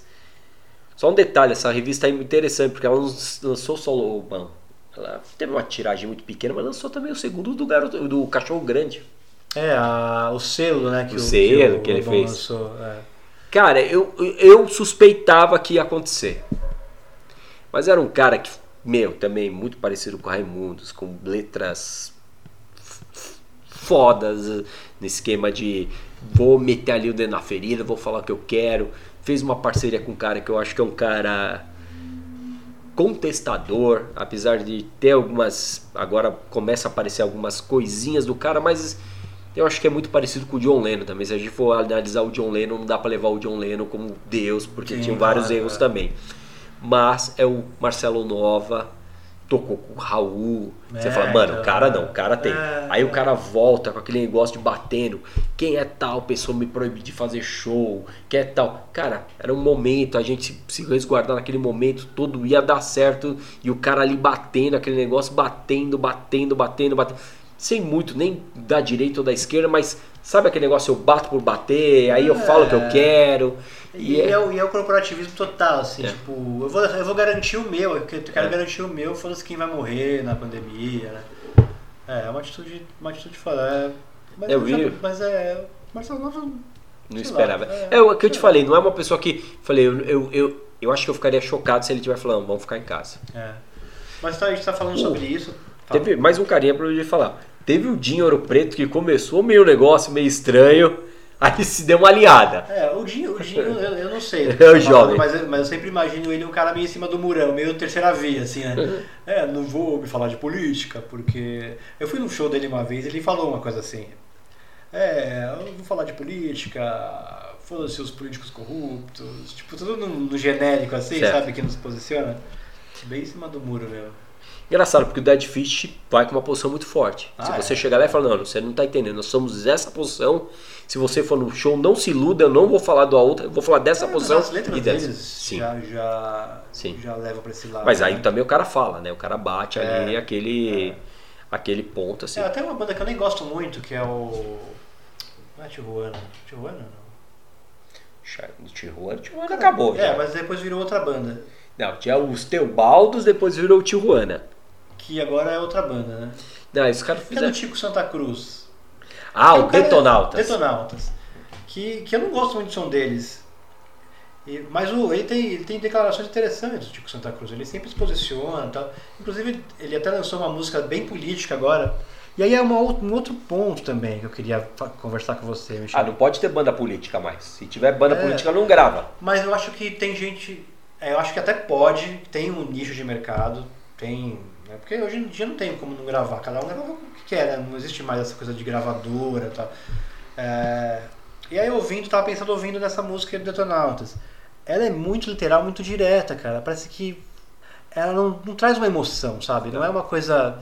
Só um detalhe, essa revista é interessante, porque ela não lançou só o Lobão. Ela teve uma tiragem muito pequena, mas lançou também o segundo do garoto, do cachorro grande. É, a- o selo, né, que O o, selo o que ele fez. lançou, é. Cara, eu, eu suspeitava que ia acontecer. Mas era um cara que, meu, também muito parecido com Raimundos, com letras fodas, no esquema de vou meter ali o dedo na ferida, vou falar o que eu quero. Fez uma parceria com um cara que eu acho que é um cara contestador, apesar de ter algumas. Agora começa a aparecer algumas coisinhas do cara, mas eu acho que é muito parecido com o John Lennon também. Se a gente for analisar o John Lennon, não dá pra levar o John Lennon como Deus, porque Sim, tinha vários erros é. também. Mas é o Marcelo Nova, tocou com o Raul. Você É, fala, mano, então, o cara não, o cara tem. é, Aí o cara volta com aquele negócio de batendo. Quem é tal pessoa me proíbe de fazer show? Quem é tal? Cara, era um momento, a gente se resguardar naquele momento, tudo ia dar certo. E o cara ali batendo, aquele negócio, batendo, batendo, batendo, batendo. Sem muito, nem da direita ou da esquerda, mas sabe aquele negócio, eu bato por bater, aí eu falo o que eu quero. E, E é- é, o, e é o corporativismo total, assim, É. tipo, eu vou, eu vou garantir o meu, eu que- eu quero É. garantir o meu, foda-se quem vai morrer na pandemia, né? É, é uma atitude, uma atitude foda. É, mas, Eu vi- já- mas é. Marcelo Nova. Não sei lá, esperava. é, É, o que eu te falei, não é uma pessoa que. Falei, eu, eu, eu, eu acho que eu ficaria chocado se ele estiver falando, vamos ficar em casa. É. Mas tá, a gente tá falando Uh, sobre isso. Fala. Teve mais um carinha pra eu falar. Teve o Dinho Ouro Preto que começou meio negócio, meio estranho, aí se deu uma alinhada. É, o Dinho, o Dinho eu, eu não sei. É o jovem. Mas, eu- mas eu sempre imagino ele um cara meio em cima do murão, meio terceira via, assim, né? Uhum. É, não vou me falar de política, porque. Eu fui num show dele uma vez ele falou uma coisa assim. É, eu não vou falar de política, foda-se os políticos corruptos, tipo, tudo no, no genérico assim, Certo. sabe? Que não se posiciona. Bem em cima do muro mesmo. Engraçado, porque o Dead Fish vai com uma posição muito forte. se Ah, você é. chegar lá e falar, não, você não tá entendendo, nós somos essa posição. Se você for no show, não se iluda, eu não vou falar da outra, eu vou falar dessa É, posição as letras e dessa. deles Sim. já, já, Sim. já levam pra esse lado. Mas aí né? também o cara fala, né? O cara bate ali É. aquele, aquele ponto assim. É, até uma banda que eu nem gosto muito, que é o. Não é Tijuana. Tijuana não. Tijuana, Tijuana acabou. É, já. mas depois virou outra banda. Não, tinha os Teobaldos, depois virou o Tijuana. Que agora é outra banda, né? Não, esses caras Que é do fizeram. Tico Santa Cruz. Ah, Que o cara- Detonautas. Detonautas. Que, que eu não gosto muito do som deles. E- mas o, ele, tem, ele tem declarações interessantes, o Tico Santa Cruz. Ele sempre se posiciona e tal. Inclusive, ele até lançou uma música bem política agora. E aí é uma, um outro ponto também que eu queria conversar com você, Michel. Ah, não pode ter banda política mais. Se tiver banda É. política, não grava. Mas eu acho que tem gente. é, eu acho que até pode, tem um nicho de mercado, tem. Né, porque hoje em dia não tem como não gravar, cada um grava o que quer, né? Não existe mais essa coisa de gravadora e tal. É, e aí ouvindo, tava pensando ouvindo nessa música do Detonautas. Ela é muito literal, muito direta, cara. Parece que ela não, não traz uma emoção, sabe? Não é uma coisa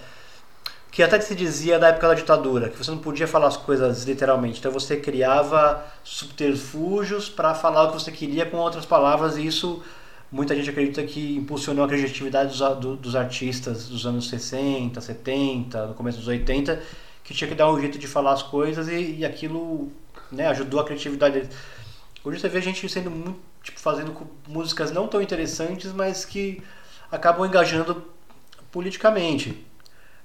que até se dizia da época da ditadura, que você não podia falar as coisas literalmente. Então você criava subterfúgios para falar o que você queria com outras palavras e isso muita gente acredita que impulsionou a criatividade dos, dos artistas dos anos 60, 70, no começo dos 80, que tinha que dar um jeito de falar as coisas e, e aquilo né, ajudou a criatividade deles. Hoje você vê gente sendo muito, tipo, fazendo músicas não tão interessantes, mas que acabam engajando politicamente.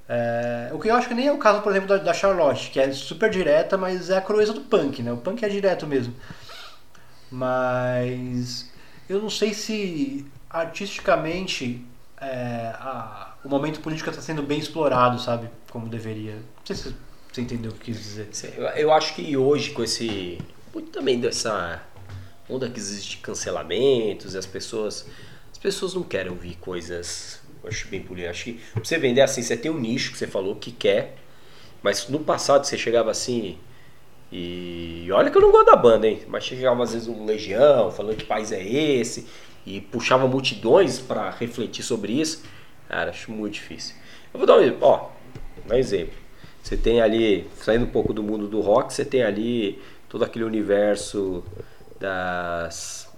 É, o que eu acho que nem é o caso, por exemplo, da, da Charlotte, que é super direta, mas é a crueza do punk, né? O punk é direto mesmo. Mas eu não sei se artisticamente é, a- o momento político está sendo bem explorado, sabe? Como deveria. Não sei se você entendeu o que quis dizer. Eu, eu acho que hoje, com esse. Muito também dessa onda que existe de cancelamentos as pessoas as pessoas não querem ouvir coisas eu acho bem político acho que você vender assim você tem um nicho que você falou que quer mas no passado você chegava assim e olha que eu não gosto da banda hein mas chegava às vezes um legião falando que país é esse e puxava multidões para refletir sobre isso cara acho muito difícil eu vou dar um ó um exemplo você tem ali saindo um pouco do mundo do rock você tem ali todo aquele universo das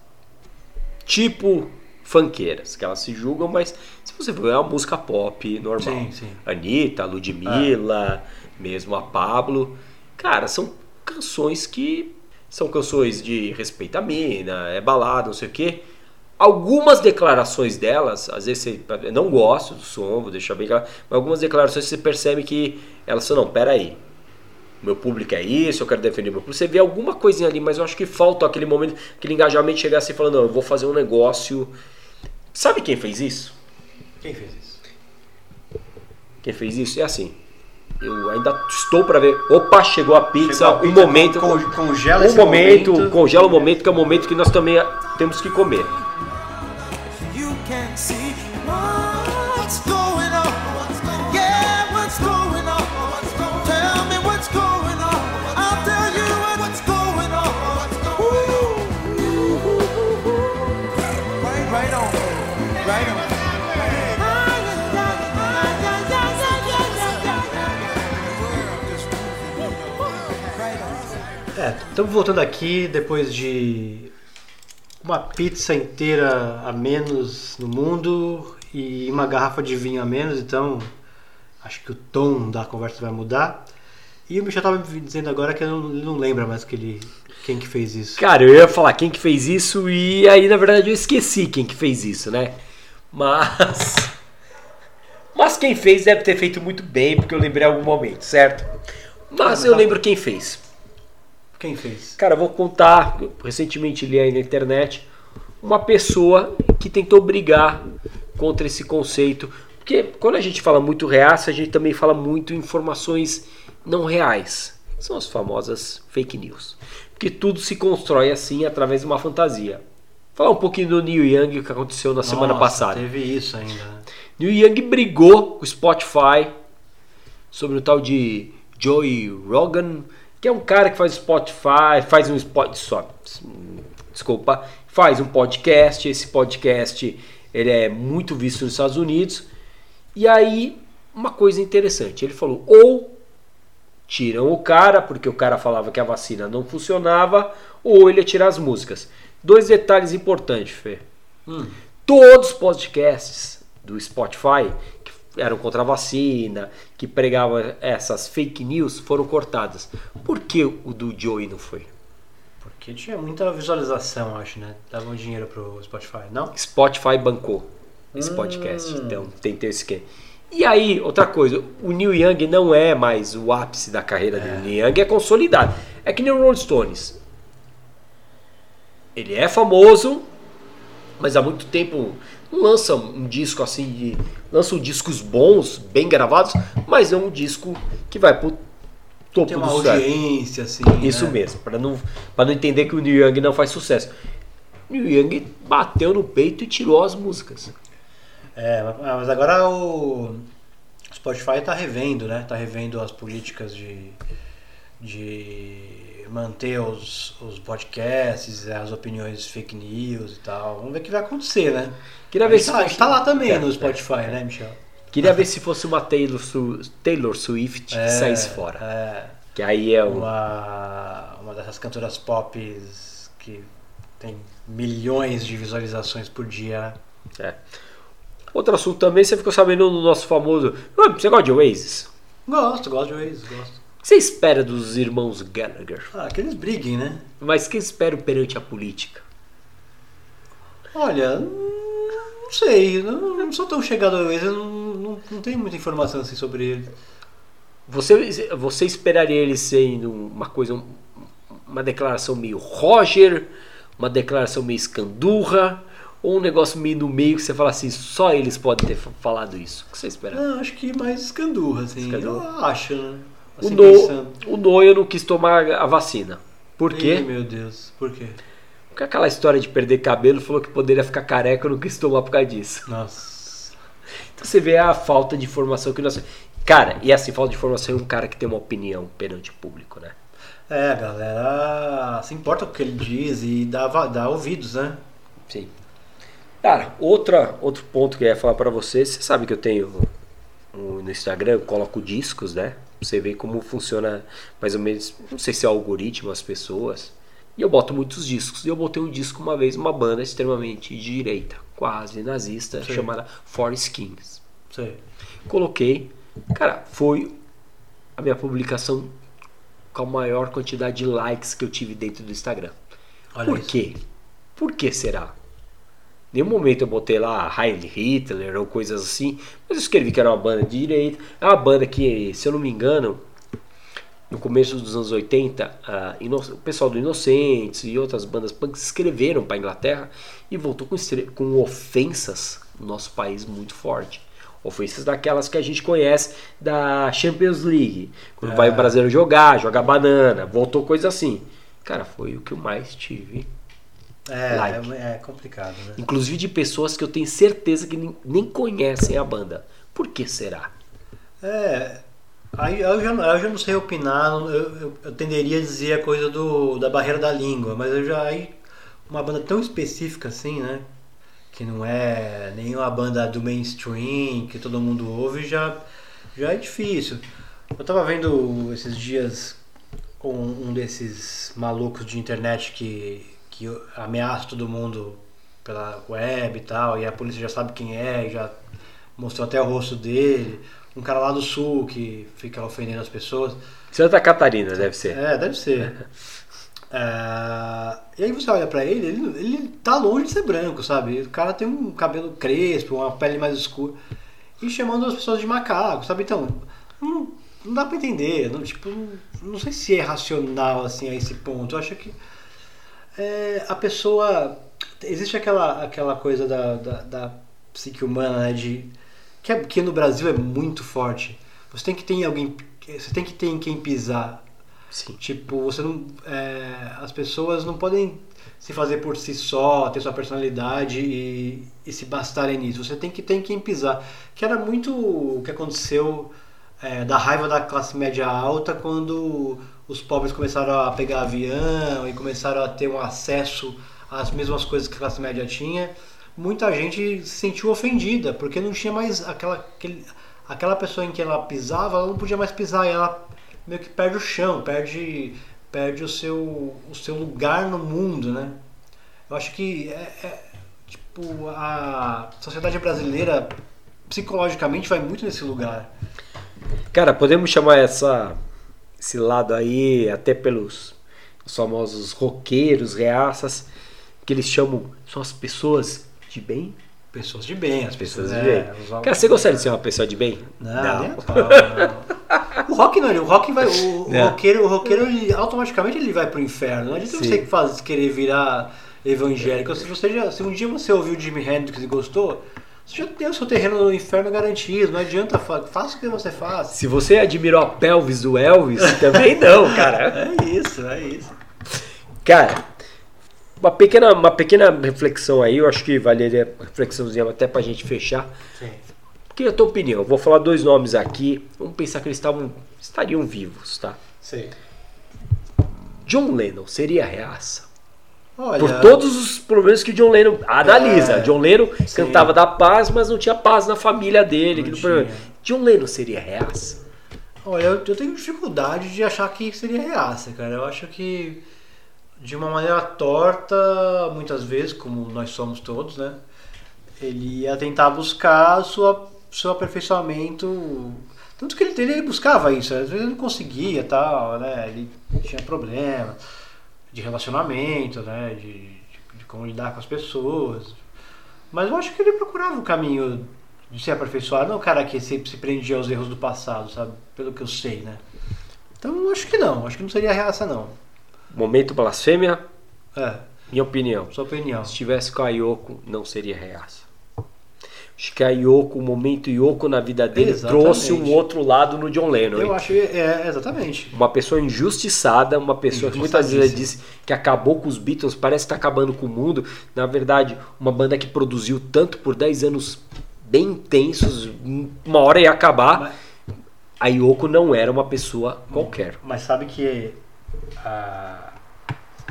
tipo funkeiras, que elas se julgam, mas se você for é uma música pop normal. Sim, sim. Anitta, Ludmilla, mesmo a Pablo. Cara, são canções que são canções de respeito à mina, é balada, não sei o quê. Algumas declarações delas, às vezes você eu não gosto do som, vou deixar bem claro, mas algumas declarações você percebe que elas são, não, pera aí, meu público é isso, eu quero defender meu público. Você vê alguma coisinha ali, mas eu acho que falta aquele momento, aquele engajamento chegar assim falando, não, eu vou fazer um negócio. Sabe quem fez isso? Quem fez isso? Quem fez isso? É assim. Eu ainda estou para ver. Opa, chegou a pizza. Chegou a um pizza, momento. con- congela um esse momento, momento. congela o momento, que é o momento que nós também temos que comer. You can see estamos voltando aqui depois de uma pizza inteira a menos no mundo e uma garrafa de vinho a menos, então acho que o tom da conversa vai mudar. E o Michel estava me dizendo agora que ele não, não lembra mais que ele, quem que fez isso. Cara, eu ia falar quem que fez isso e aí na verdade eu esqueci quem que fez isso, né? Mas mas quem fez deve ter feito muito bem, porque eu lembrei em algum momento, certo? Mas eu lembro quem fez. Quem fez? Cara, vou contar, recentemente li aí na internet uma pessoa que tentou brigar contra esse conceito, porque quando a gente fala muito reaça, a gente também fala muito informações não reais. São as famosas fake news. Porque tudo se constrói assim através de uma fantasia. Falar um pouquinho do Neil Young, o que aconteceu na semana Nossa, passada. Teve isso ainda. né? Neil Young brigou com o Spotify sobre o tal de Joey Rogan, que é um cara que faz Spotify, faz um spot só, desculpa, faz um podcast. Esse podcast ele é muito visto nos Estados Unidos. E aí uma coisa interessante, ele falou ou tiram o cara porque o cara falava que a vacina não funcionava, ou ele ia tirar as músicas. Dois detalhes importantes, Fê. Todos os podcasts do Spotify eram contra a vacina, que pregavam essas fake news, foram cortadas. Por que o do Joey não foi? Porque tinha muita visualização, acho, né? Davam dinheiro pro Spotify, não? Spotify bancou esse podcast. Então tem que ter esse esquema. E aí, outra coisa, o Neil Young não é mais o ápice da carreira dele. O Neil Young é consolidado. É que nem o Rolling Stones. Ele é famoso, mas há muito tempo não lança um disco assim de. Lançam discos bons, bem gravados, mas é um disco que vai pro topo Tem uma do audiência, assim. Isso né? mesmo, para não, pra não entender que o Neil Young não faz sucesso. Neil Young bateu no peito e tirou as músicas. É, mas agora o Spotify tá revendo, né? Tá revendo as políticas de, de manter os, os podcasts, as opiniões fake news e tal. Vamos ver o que vai acontecer, né? Queria ver se tá, fosse- gente tá lá também É, no é, Spotify, né, Michel? Queria ver se fosse uma Taylor, Su- Taylor Swift que É, saísse fora. É, Que aí é uma, uma dessas cantoras pop que tem milhões de visualizações por dia. é. Outro assunto também, você ficou sabendo no nosso famoso. Você gosta de Oasis? Gosto, gosto de Oasis, gosto. O que você espera dos irmãos Gallagher? Ah, que eles briguem, né? Mas o que espero perante a política? Olha, não sei, não, não sou tão chegado ao Oasis, eu não, não, não tenho muita informação assim sobre ele. Você, você esperaria ele sendo uma coisa, uma declaração meio Roger, uma declaração meio escandurra, ou um negócio meio no meio que você fala assim, só eles podem ter fa- falado isso? O que você espera? Não, acho que mais escandurra, assim. Escandurra. Eu acho, né? O Assim, no, pensando. o Noia não quis tomar a vacina. Por Ih, quê? meu Deus, por quê? Com aquela história de perder cabelo, falou que poderia ficar careca, eu não quis tomar por causa disso. Nossa. Então você vê a falta de informação que nós. Cara, e assim, falta de informação é um cara que tem uma opinião perante o público, né? É, a galera se importa com o que ele diz e dá, dá ouvidos, né? Sim. Cara, outra, outro ponto que eu ia falar pra você, você sabe que eu tenho no Instagram, eu coloco discos, né? Você vê como funciona mais ou menos, não sei se é o algoritmo, as pessoas. E eu boto muitos discos. E eu botei um disco uma vez, uma banda extremamente de direita, quase nazista, Sim. chamada Four Skins. Sei. Coloquei, cara, foi a minha publicação com a maior quantidade de likes que eu tive dentro do Instagram. Olha Por isso. quê? Por que será? Nenhum momento eu botei lá Heil Hitler ou coisas assim, mas eu escrevi que era uma banda de direita. É uma banda que, se eu não me engano, no começo dos anos 80, a o pessoal do Inocentes e outras bandas punk escreveram para a Inglaterra e voltou com, com ofensas no nosso país muito forte. Ofensas daquelas que a gente conhece da Champions League. Quando vai o brasileiro jogar, joga banana, voltou coisa assim. Cara, foi o que eu mais tive É, Like. é, é complicado, né? Inclusive de pessoas que eu tenho certeza que nem, conhecem a banda. Por que será? É, aí eu já, eu já não sei opinar, eu, eu, eu tenderia a dizer a coisa do, da barreira da língua, mas eu já aí uma banda tão específica assim, né? Que não é nenhuma banda do mainstream, que todo mundo ouve, já, já é difícil. Eu tava vendo esses dias um, um desses malucos de internet que, que ameaça todo mundo pela web e tal, e a polícia já sabe quem é, e já mostrou até o rosto dele. Um cara lá do sul que fica ofendendo as pessoas. Santa Catarina, deve ser. É, deve ser. É, e aí você olha pra ele, ele, ele tá longe de ser branco, sabe? O cara tem um cabelo crespo, uma pele mais escura. E chamando as pessoas de macaco, sabe? Então, não, não dá pra entender. Não, tipo, não sei se é racional assim a esse ponto. Eu acho que é, a pessoa. Existe aquela, aquela coisa da, da, da psique humana, né? De, que, é, que no Brasil é muito forte. Você tem que ter alguém. Você tem que ter em quem pisar. Sim. Tipo, você não. é, as pessoas não podem se fazer por si só, ter sua personalidade e, e se bastarem nisso. Você tem que ter em quem pisar. Que era muito o que aconteceu é, da raiva da classe média alta quando os pobres começaram a pegar avião e começaram a ter um acesso às mesmas coisas que a classe média tinha. Muita gente se sentiu ofendida porque não tinha mais aquela, aquele, aquela pessoa em que ela pisava, ela não podia mais pisar e ela meio que perde o chão, perde, perde o, seu, o seu lugar no mundo, né? Eu acho que é, é, tipo a sociedade brasileira psicologicamente vai muito nesse lugar. Cara, podemos chamar essa, esse lado aí, até pelos os famosos roqueiros, reaças, que eles chamam, são as pessoas de bem? Pessoas de bem, as Pessoas pessoas de é, bem. Cara, você gostaria de ser uma pessoa de bem? Não, pau, não. O rock não, o rock vai. O, o Não. roqueiro, o roqueiro ele, automaticamente ele vai pro inferno. Não adianta Sim. você faz, querer virar evangélico. Se, você já, se um dia você ouviu Jimi Hendrix e gostou, você já tem o seu terreno no inferno garantido. Não adianta, fa- faça o que você faz. Se você admirou a pelvis do Elvis, também não, cara. É isso, é isso. Cara, uma pequena, uma pequena reflexão aí, eu acho que valeria reflexãozinha até pra gente fechar. Sim. Queria a tua opinião. Eu vou falar dois nomes aqui. Vamos pensar que eles estavam, estariam vivos, tá? Sim. John Lennon seria reaça? Olha, Por todos os problemas que John Lennon analisa. É, John Lennon sim. cantava da paz, mas não tinha paz na família dele. John Lennon seria reaça? Olha, eu, eu tenho dificuldade de achar que seria reaça, cara. Eu acho que de uma maneira torta, muitas vezes, como nós somos todos, né? Ele ia tentar buscar sua, seu aperfeiçoamento. Tanto que ele, ele buscava isso, às vezes ele não conseguia tal, né? Ele tinha problema de relacionamento, né? De, de, de como lidar com as pessoas. Mas eu acho que ele procurava o caminho de se aperfeiçoar, não o cara que sempre se prendia aos erros do passado, sabe? Pelo que eu sei, né? Então eu acho que não, acho que não seria reaça não. Momento blasfêmia, É, minha opinião. sua opinião. Se tivesse com a Yoko, não seria reaça. Acho que a Yoko, o momento Yoko na vida dele Exatamente. trouxe um outro lado no John Lennon. Eu acho, é, exatamente. Uma pessoa injustiçada, uma pessoa que muitas vezes disse que acabou com os Beatles, parece que está acabando com o mundo. Na verdade, uma banda que produziu tanto por 10 anos bem intensos, uma hora ia acabar. Mas- A Yoko não era uma pessoa qualquer. Mas sabe que a,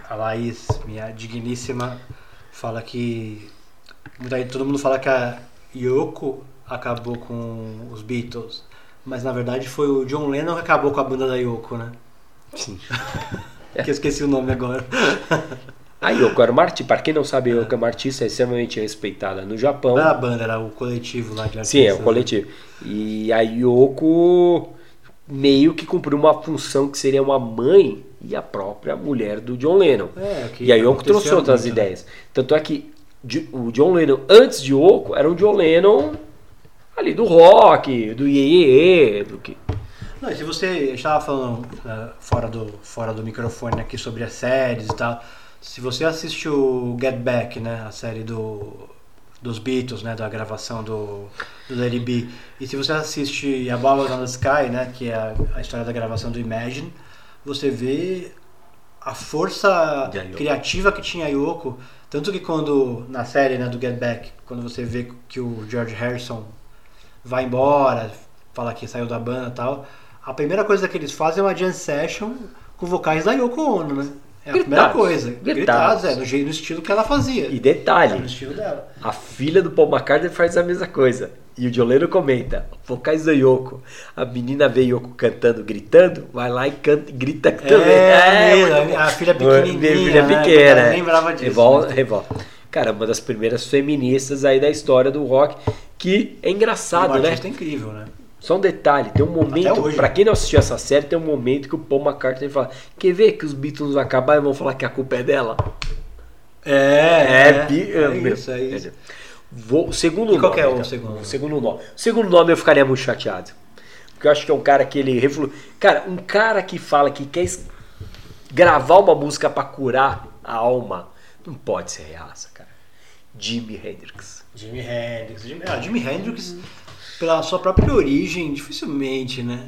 a Laís, minha digníssima, fala que. gente- Todo mundo fala que a Yoko acabou com os Beatles. Mas na verdade foi o John Lennon que acabou com a banda da Yoko, né? Sim. Que eu esqueci o nome agora. A Yoko era uma artista, para quem não sabe, a Yoko é uma artista extremamente respeitada no Japão. Não era a banda, era o coletivo lá de artistas. Sim, é o né? coletivo. E a Yoko meio que cumpriu uma função que seria uma mãe e a própria mulher do John Lennon. É, e a Yoko trouxe outras muito, né? ideias. Tanto é que o John Lennon, antes de Yoko, era um John Lennon ali do rock, do iê, do que. Não, e se você estava falando eh, fora, do, fora do microfone aqui sobre as séries e tal, se você assiste o Get Back, né, a série do, dos Beatles, né, da gravação do, do It Be, e se você assiste A Ballad on the Sky, né, que é a, a história da gravação do Imagine, você vê a força criativa que tinha a Yoko, tanto que quando, na série né, do Get Back, quando você vê que o George Harrison vai embora, fala que saiu da banda e tal. A primeira coisa que eles fazem é uma jam session com vocais da Yoko Ono, né? É a primeira coisa. Gritados. Gritados, é, no, jeito, no estilo que ela fazia. E É, detalhe, no estilo dela. a filha do Paul McCartney faz a mesma coisa. E o Lennon comenta, vocais da Yoko. A menina vê Yoko cantando, gritando, vai lá e canta, grita também. É, bom. a filha pequenininha, filha né? pequena. Eu é. lembrava disso, Revolta, né? revolta. Cara, uma das primeiras feministas aí da história do rock, que é engraçado, né? artista incrível, né? Só um detalhe, tem um momento, pra quem não assistiu essa série, tem um momento que o Paul McCartney fala, quer ver que os Beatles vão acabar e vão falar que a culpa é dela? É, é, bi- é meu, isso, é isso. Vou, o segundo E qual nome, que é o cara, segundo? O segundo nome. O segundo nome eu ficaria muito chateado. Porque eu acho que é um cara que ele reflu... Cara, um cara que fala que quer es- gravar uma música pra curar a alma, não pode ser reaça, cara. Jimi Hendrix. Jimi Hendrix. Jimi, ah, Jimi Hendrix, pela sua própria origem, dificilmente, né?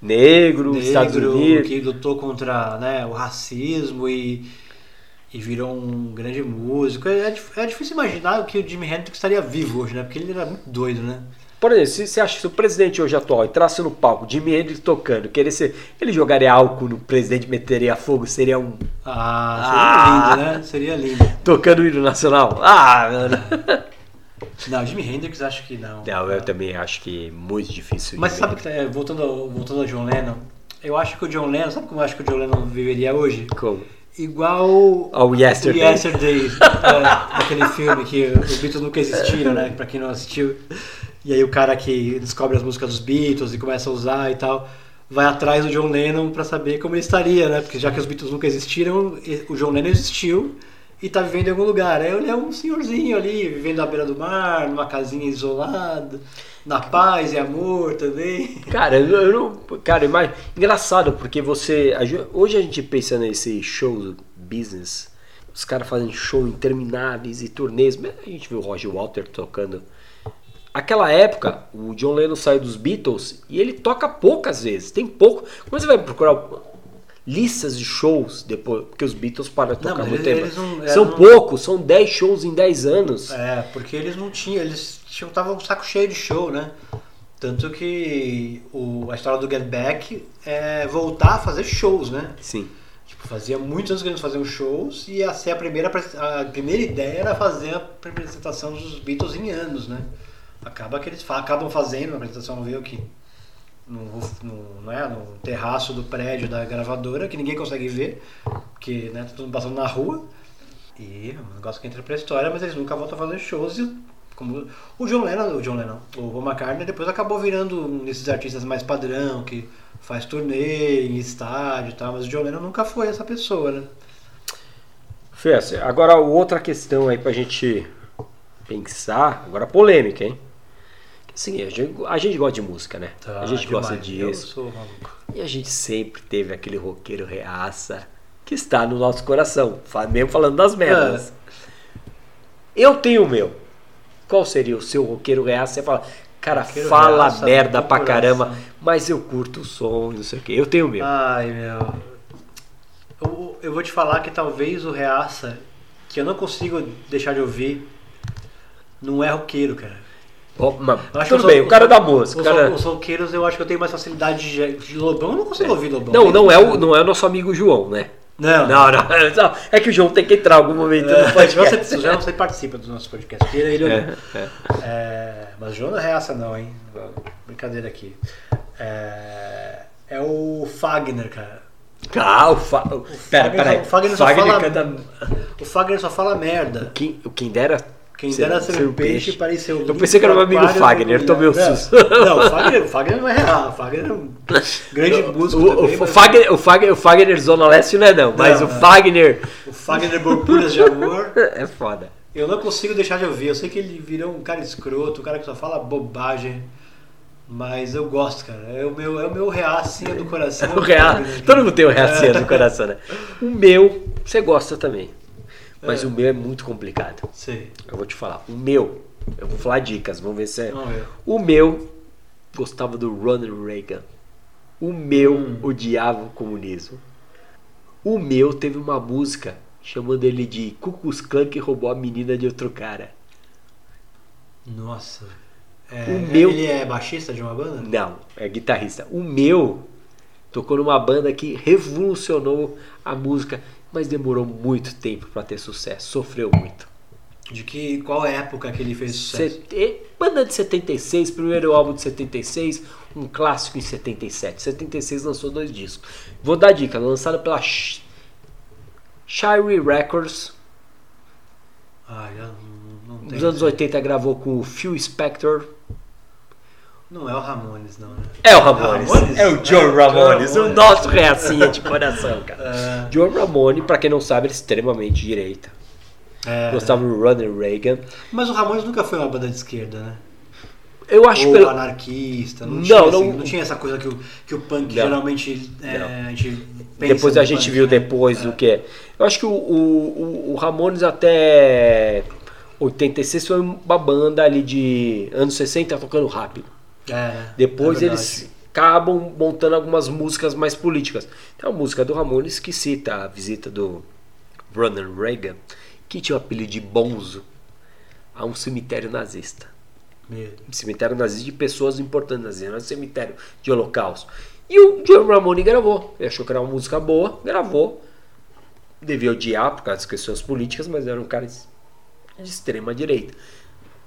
Negro, Estados negro Unidos. que lutou contra né, o racismo e, e virou um grande músico. É, dif- é difícil imaginar que o Jimi Hendrix estaria vivo hoje, né? Porque ele era muito doido, né? Por exemplo, se você acha que o presidente hoje atual entrasse no palco, Jimi Hendrix tocando, querer ser, ele jogaria álcool no presidente, meteria fogo, seria um Ah, seria Ah. lindo, né? Seria lindo. tocando o hino nacional. Ah, mano. Não, Jimi Hendrix acho que não. Não, eu também acho que é muito difícil. Mas sabe que, é, voltando, ao, voltando ao John Lennon, eu acho que o John Lennon, sabe como eu acho que o John Lennon viveria hoje? Como? Igual Ao Yesterday. Yesterday, é, aquele filme que os Beatles nunca existiram, né? Pra quem não assistiu. E aí o cara que descobre as músicas dos Beatles e começa a usar e tal, vai atrás do John Lennon pra saber como ele estaria, né? Porque já que os Beatles nunca existiram, o John Lennon existiu e tá vivendo em algum lugar. Aí ele é um senhorzinho ali, vivendo à beira do mar, numa casinha isolada, na paz e amor também. Cara, eu, eu não. Cara, mas engraçado, porque você. Hoje a gente pensa nesse show business, os caras fazem show intermináveis e turnês. A gente viu o Roger Walter tocando. Aquela época, o John Lennon saiu dos Beatles e ele toca poucas vezes. Tem pouco. Quando você vai procurar listas de shows depois, porque os Beatles param de Não, tocar muito tempo. não- são eram- poucos, são 10 shows em 10 anos. É, porque eles não tinham, eles estavam um saco cheio de show, né? Tanto que o, a história do Get Back é voltar a fazer shows, né? Sim. Tipo, fazia muitos anos que eles faziam shows e ser a primeira, a primeira ideia era fazer a apresentação dos Beatles em anos, né? Acaba que eles acabam fazendo uma apresentação, viu que no, no, não é, no terraço do prédio da gravadora, que ninguém consegue ver, porque né, tá todo mundo passando na rua. E é um negócio que entra pra história, mas eles nunca voltam a fazer shows. E, como o John Lennon, o John Lennon, o Paul McCartney depois acabou virando um desses artistas mais padrão, que faz turnê em estádio e tal, mas o John Lennon nunca foi essa pessoa, né? Assim, agora outra questão aí pra gente pensar, agora polêmica, hein? Assim, a gente, a gente gosta de música, né? a gente gosta Tá, demais. Eu disso. sou maluco. E a gente sempre teve aquele roqueiro reaça que está no nosso coração, mesmo falando das merdas. É. Eu tenho o meu. qual seria o seu roqueiro reaça? Você fala, cara, Roqueiro fala reaça merda pra coração. caramba, mas eu curto o som, não sei o quê. Eu tenho o meu. Ai, meu. Eu, eu vou te falar que talvez o Reaça, que eu não consigo deixar de ouvir, não é roqueiro, cara. Acho tudo eu bem, sou- o cara da música. Os, o cara- os roqueiros eu acho que eu tenho mais facilidade de, de Lobão. Eu não consigo ouvir Lobão. Não, não é, o, não é o nosso amigo João, né? Não, Não, não. não. É que o João tem que entrar em algum momento no É, podcast. você, já você participa dos nossos podcasts. Tira ele ou não. É, é. É, mas o João não é reaça não, hein? Brincadeira aqui. É, é o Fagner, cara. Ah, o Fa... Pera, Fagner pera aí. só- o Fagner só Fagner fala- canta... O Fagner só fala merda. Quem, quem dera Quem dera ser, um peixe, parecer o Eu pensei que era meu amigo Fagner, tomei um susto. Não, o Fagner, não é real. O Fagner é um grande músico O, o, também. o, mas Fagner, o, Fagner, o Fagner Zona Leste não é não, mas Não, o. Fagner O Fagner Borpuras de Amor, é foda. eu não consigo deixar de ouvir. Eu sei que ele virou um cara escroto, um cara que só fala bobagem. Mas eu gosto, cara. É o meu, é o meu reacinha do coração. O Fagner. todo mundo tem o reacinha no coração, né? O meu, você gosta também. Mas É. o meu é muito complicado. Sei. Eu vou te falar. O meu, eu vou falar dicas, vamos ver se é. Ver. O meu gostava do Ronald Reagan. O meu Hum. odiava o comunismo. O meu teve uma música chamando ele de Cucus Clã que roubou a menina de outro cara. Nossa. É, O meu- Ele é baixista de uma banda? Não, é guitarrista. O meu tocou numa banda que revolucionou a música, mas demorou muito tempo para ter sucesso. Sofreu muito. De que, qual época que ele fez sucesso? Sete- Banda de 76, primeiro álbum de 76, um clássico em 77. 76 lançou dois discos. Vou dar dica, lançado pela Sh- Shire Records. Ah, já não. Nos anos 80 gravou com o Phil Spector. Não é o Ramones, não, né? É o Ramones. Ramones? É o John É o Ramones, John o Ramones. nosso reacinha de coração, cara. É, John Ramone, pra quem não sabe, era extremamente direita. é. Gostava do Ronald Reagan. Mas o Ramones nunca foi uma banda de esquerda, né? Eu acho Ou pelo... anarquista. Não, Não, tinha, não- assim, não tinha essa coisa que o, que o punk Não. geralmente é, a gente pensa Depois a gente punk, viu né? depois do que é. Eu acho que o, o, o- o Ramones até 86 foi uma banda ali de anos 60 tocando rápido. É, Depois é eles acabam montando algumas músicas mais políticas. Tem uma música do Ramones que cita a visita do Ronald Reagan, que tinha o apelido de Bonzo, a um cemitério nazista. Medo. Um cemitério nazista de pessoas importantes nazistas, não é um cemitério de holocausto. E o John Ramone gravou. Ele achou que era uma música boa, gravou. Devia odiar por causa das questões políticas, mas era um cara de extrema direita.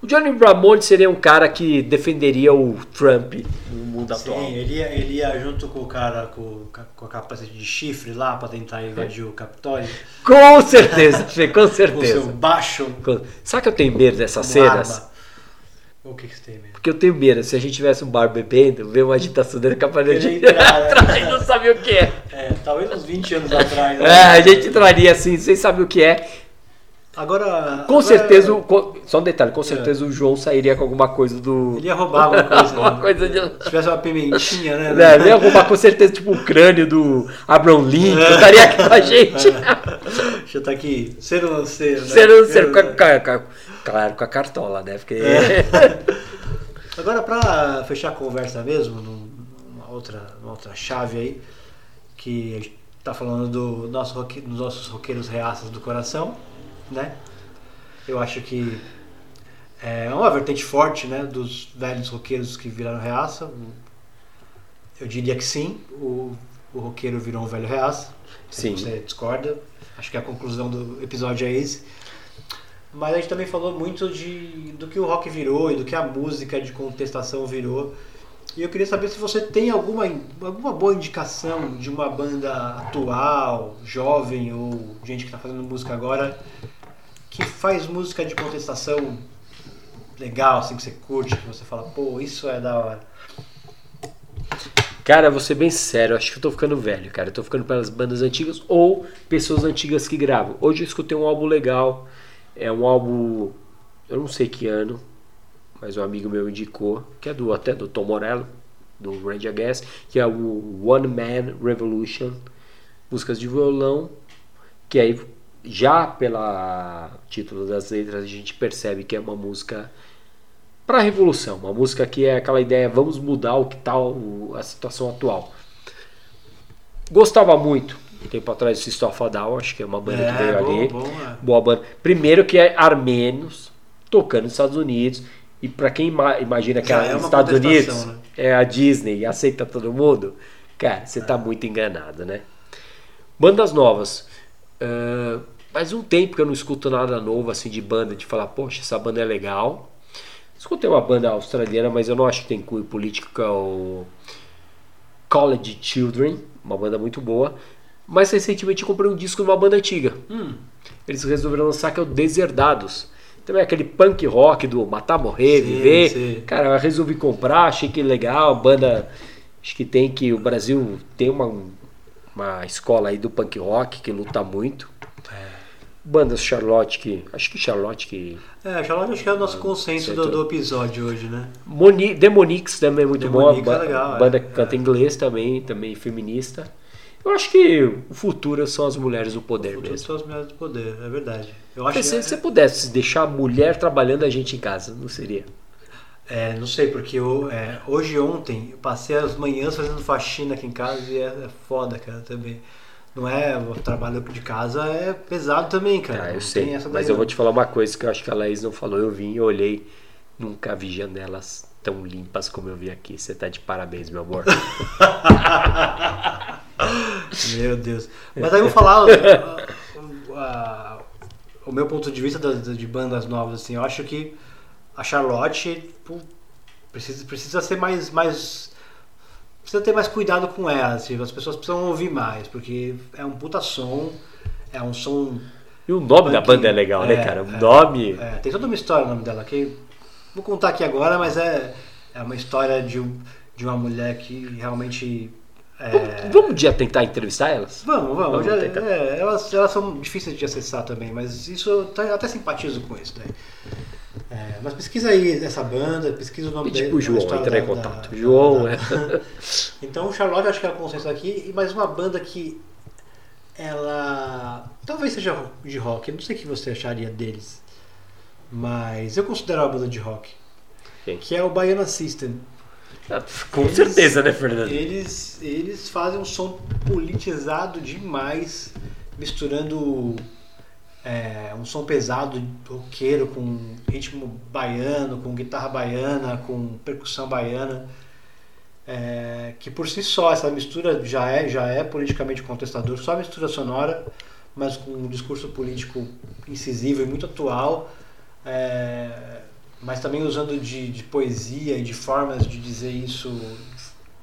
O Johnny Ramone seria um cara que defenderia o Trump no mundo atual. Sim, ele ia, ele ia junto com o cara com, com a capacete de chifre lá pra tentar invadir o Capitólio. Com certeza, com Com o seu certeza. baixo Com- Sabe que eu tenho medo dessas cenas? arma. O que, que você tem mesmo? Porque eu tenho medo, se a gente tivesse um bar bebendo, ver uma agitação dele capaz de entrar né? atrás e não sabia o que é. É, talvez uns 20 anos atrás. né? É, a gente entraria assim, sem saber o que é. Agora. Com agora certeza, o- com- só um detalhe, com certeza o João sairia com alguma coisa do. Ele ia roubar alguma coisa. alguma né? coisa de. Se tivesse uma pimentinha, né? É, ele ia roubar com certeza tipo o crânio do Abraham Lincoln, estaria aqui com a gente. Deixa eu estar aqui. Ser ou não ser? Né? Ser, ser, Ser- a- com a- claro, com a cartola, né? Porque. Agora, pra fechar a conversa mesmo, num- numa outra, numa outra chave aí, que a gente tá falando do nosso, dos nossos roqueiros reaças do coração, né? Eu acho que é uma vertente forte, né, dos velhos roqueiros que viraram reaça. Eu diria que sim, o, o roqueiro virou um velho reaça. Sim. você discorda, acho que a conclusão do episódio é esse. Mas a gente também falou muito de, do que o rock virou e do que a música de contestação virou. E eu queria saber se você tem alguma, alguma boa indicação de uma banda atual, jovem ou gente que está fazendo música agora que faz música de contestação legal, assim, que você curte, que você fala, pô, isso é da hora. Cara, vou ser bem sério, acho que eu tô ficando velho, cara. Eu tô ficando pelas bandas antigas ou pessoas antigas que gravam. Hoje eu escutei um álbum legal. É um álbum. Eu não sei que ano, mas um amigo meu indicou, que é do até do Tom Morello, do Range Against, que é o One Man Revolution. Músicas de violão, que aí já pela título das letras a gente percebe que é uma música Pra Revolução, uma música que é aquela ideia, vamos mudar o que tal a situação atual. Gostava muito, um tempo atrás, do a Down, acho que é uma banda que veio bom, ali. bom, é. Boa banda. Primeiro que é armênios tocando nos Estados Unidos. E pra quem ima- imagina que é é Estados Unidos né? é a Disney e aceita todo mundo, cara, você tá muito enganado, né? Bandas novas. Ah, faz um tempo que eu não escuto nada novo assim de banda, de falar, poxa, essa banda é legal. Escutei uma banda australiana, mas eu não acho que tem cunho político, que é o College Children, uma banda muito boa. Mas recentemente eu comprei um disco de uma banda antiga. Eles resolveram lançar que é o Deserdados. Também aquele punk rock do matar, morrer, Sim, viver. sim. Cara, eu resolvi comprar, achei que legal. Banda. Acho que tem que. O Brasil tem uma, uma escola aí do punk rock que luta muito. Bandas Charlotte que. Acho que Charlotte que. É, Charlotte acho que é o nosso consenso do, do episódio hoje, né? Moni, Demonix também é muito boa. Demonix é legal, é. banda que canta inglês também, também feminista. Eu acho que o futuro são as mulheres do poder Todas mesmo. são as mulheres do poder, é verdade. Eu acho se que, você pudesse deixar a mulher trabalhando a gente em casa, não seria? é, não sei, porque eu, é, hoje ontem eu passei as manhãs fazendo faxina aqui em casa e é, é foda, cara, também. Não é, o trabalho de casa é pesado também, cara. Ah, eu Não sei. daí Mas eu não. vou te falar uma coisa que eu acho que a Laís não falou. Eu vim, eu olhei, nunca vi janelas tão limpas como eu vi aqui. Você tá de parabéns, meu amor. Meu Deus. Mas aí eu vou falar uh, o meu ponto de vista das- de bandas novas, assim. Eu acho que a Charlotte precisa, precisa ser mais, mais. Precisa ter mais cuidado com ela, assim. As pessoas precisam ouvir mais, porque é um puta som, é um som. E o nome da banda é legal, né, é, cara? O é, nome. É, tem toda uma história o nome dela que vou contar aqui agora, mas é, é uma história de, um- de uma mulher que realmente. é, Vamos, vamos um dia tentar entrevistar elas? Vamos, vamos. Vamos Já- é, elas, elas são difíceis de acessar também, mas isso eu até- simpatizo com isso daí. É, mas pesquisa aí essa banda, pesquisa o nome dele. tipo o a João, entrar em contato. da- João, da- é. Então o Charlotte acho que é o consenso aqui, e mais uma banda que ela talvez seja de rock, eu não sei o que você acharia deles, mas eu considero uma banda de rock, Quem? que é o Baiana System. Com Eles- certeza, né, Fernando? Eles, eles fazem um som politizado demais, misturando é, um som pesado, roqueiro, com ritmo baiano, com guitarra baiana, com percussão baiana. é, que por si só essa mistura já é, já é politicamente contestador, só a mistura sonora, mas com um discurso político incisivo e muito atual. é, mas também usando de, de poesia e de formas de dizer isso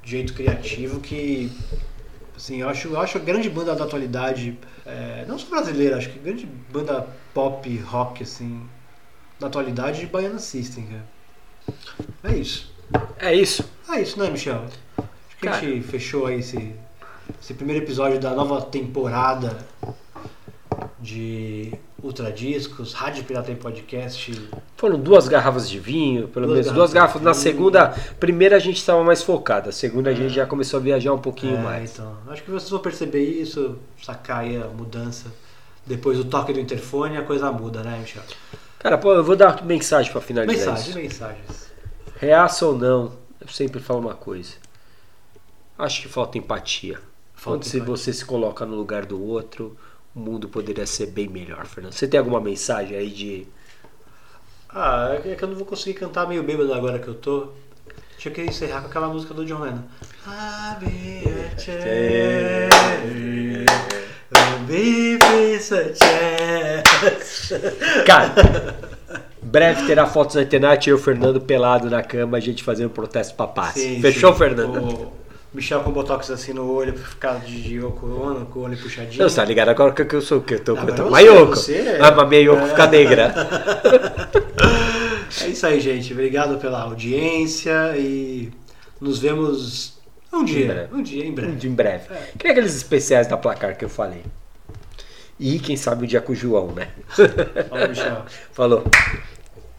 de jeito criativo que assim, eu acho, eu acho a grande banda da atualidade, é, não só brasileira, acho que grande banda pop, rock assim, da atualidade, Baiana System, cara. É isso. É isso. É isso, né, Michel? Acho que a Cara. gente fechou aí esse, esse primeiro episódio da nova temporada de Ultra Discos, Rádio Pirata em Podcast. Foram duas garrafas de vinho, pelo Duas menos duas garrafas Na segunda, primeira a gente estava mais focada, a segunda a gente já começou a viajar um pouquinho É, mais. então, acho que vocês vão perceber isso, sacar aí a mudança. Depois do toque do interfone, a coisa muda, né, Michel? Cara, pô, eu vou dar uma mensagem para finalizar Mensagem, isso. mensagens. Reaça ou não, eu sempre falo uma coisa. Acho que falta empatia. Falta Quando se empatia. você se coloca no lugar do outro, o mundo poderia ser bem melhor, Fernando. Você tem alguma mensagem aí de. Ah, é que eu não vou conseguir cantar meio bêbado agora que eu tô. Tinha que encerrar com aquela música do John Lennon. Cara, breve terá fotos na internet, eu e o Fernando pelado na cama, a gente fazendo protesto pra paz. Sim, Fechou, sim. Fernando? O Michel com botox assim no olho pra ficar de, de com o olho puxadinho. Não, você tá ligado agora que eu sou que? Eu tô cantando você, Mayoko. você é. Ah, mas minha Yoko fica negra. É isso aí, gente. Obrigado pela audiência e nos vemos um dia. Um dia, em breve. em breve. Que é aqueles especiais da placar que eu falei. E quem sabe o dia com o João, né? Fala, Michel. Falou.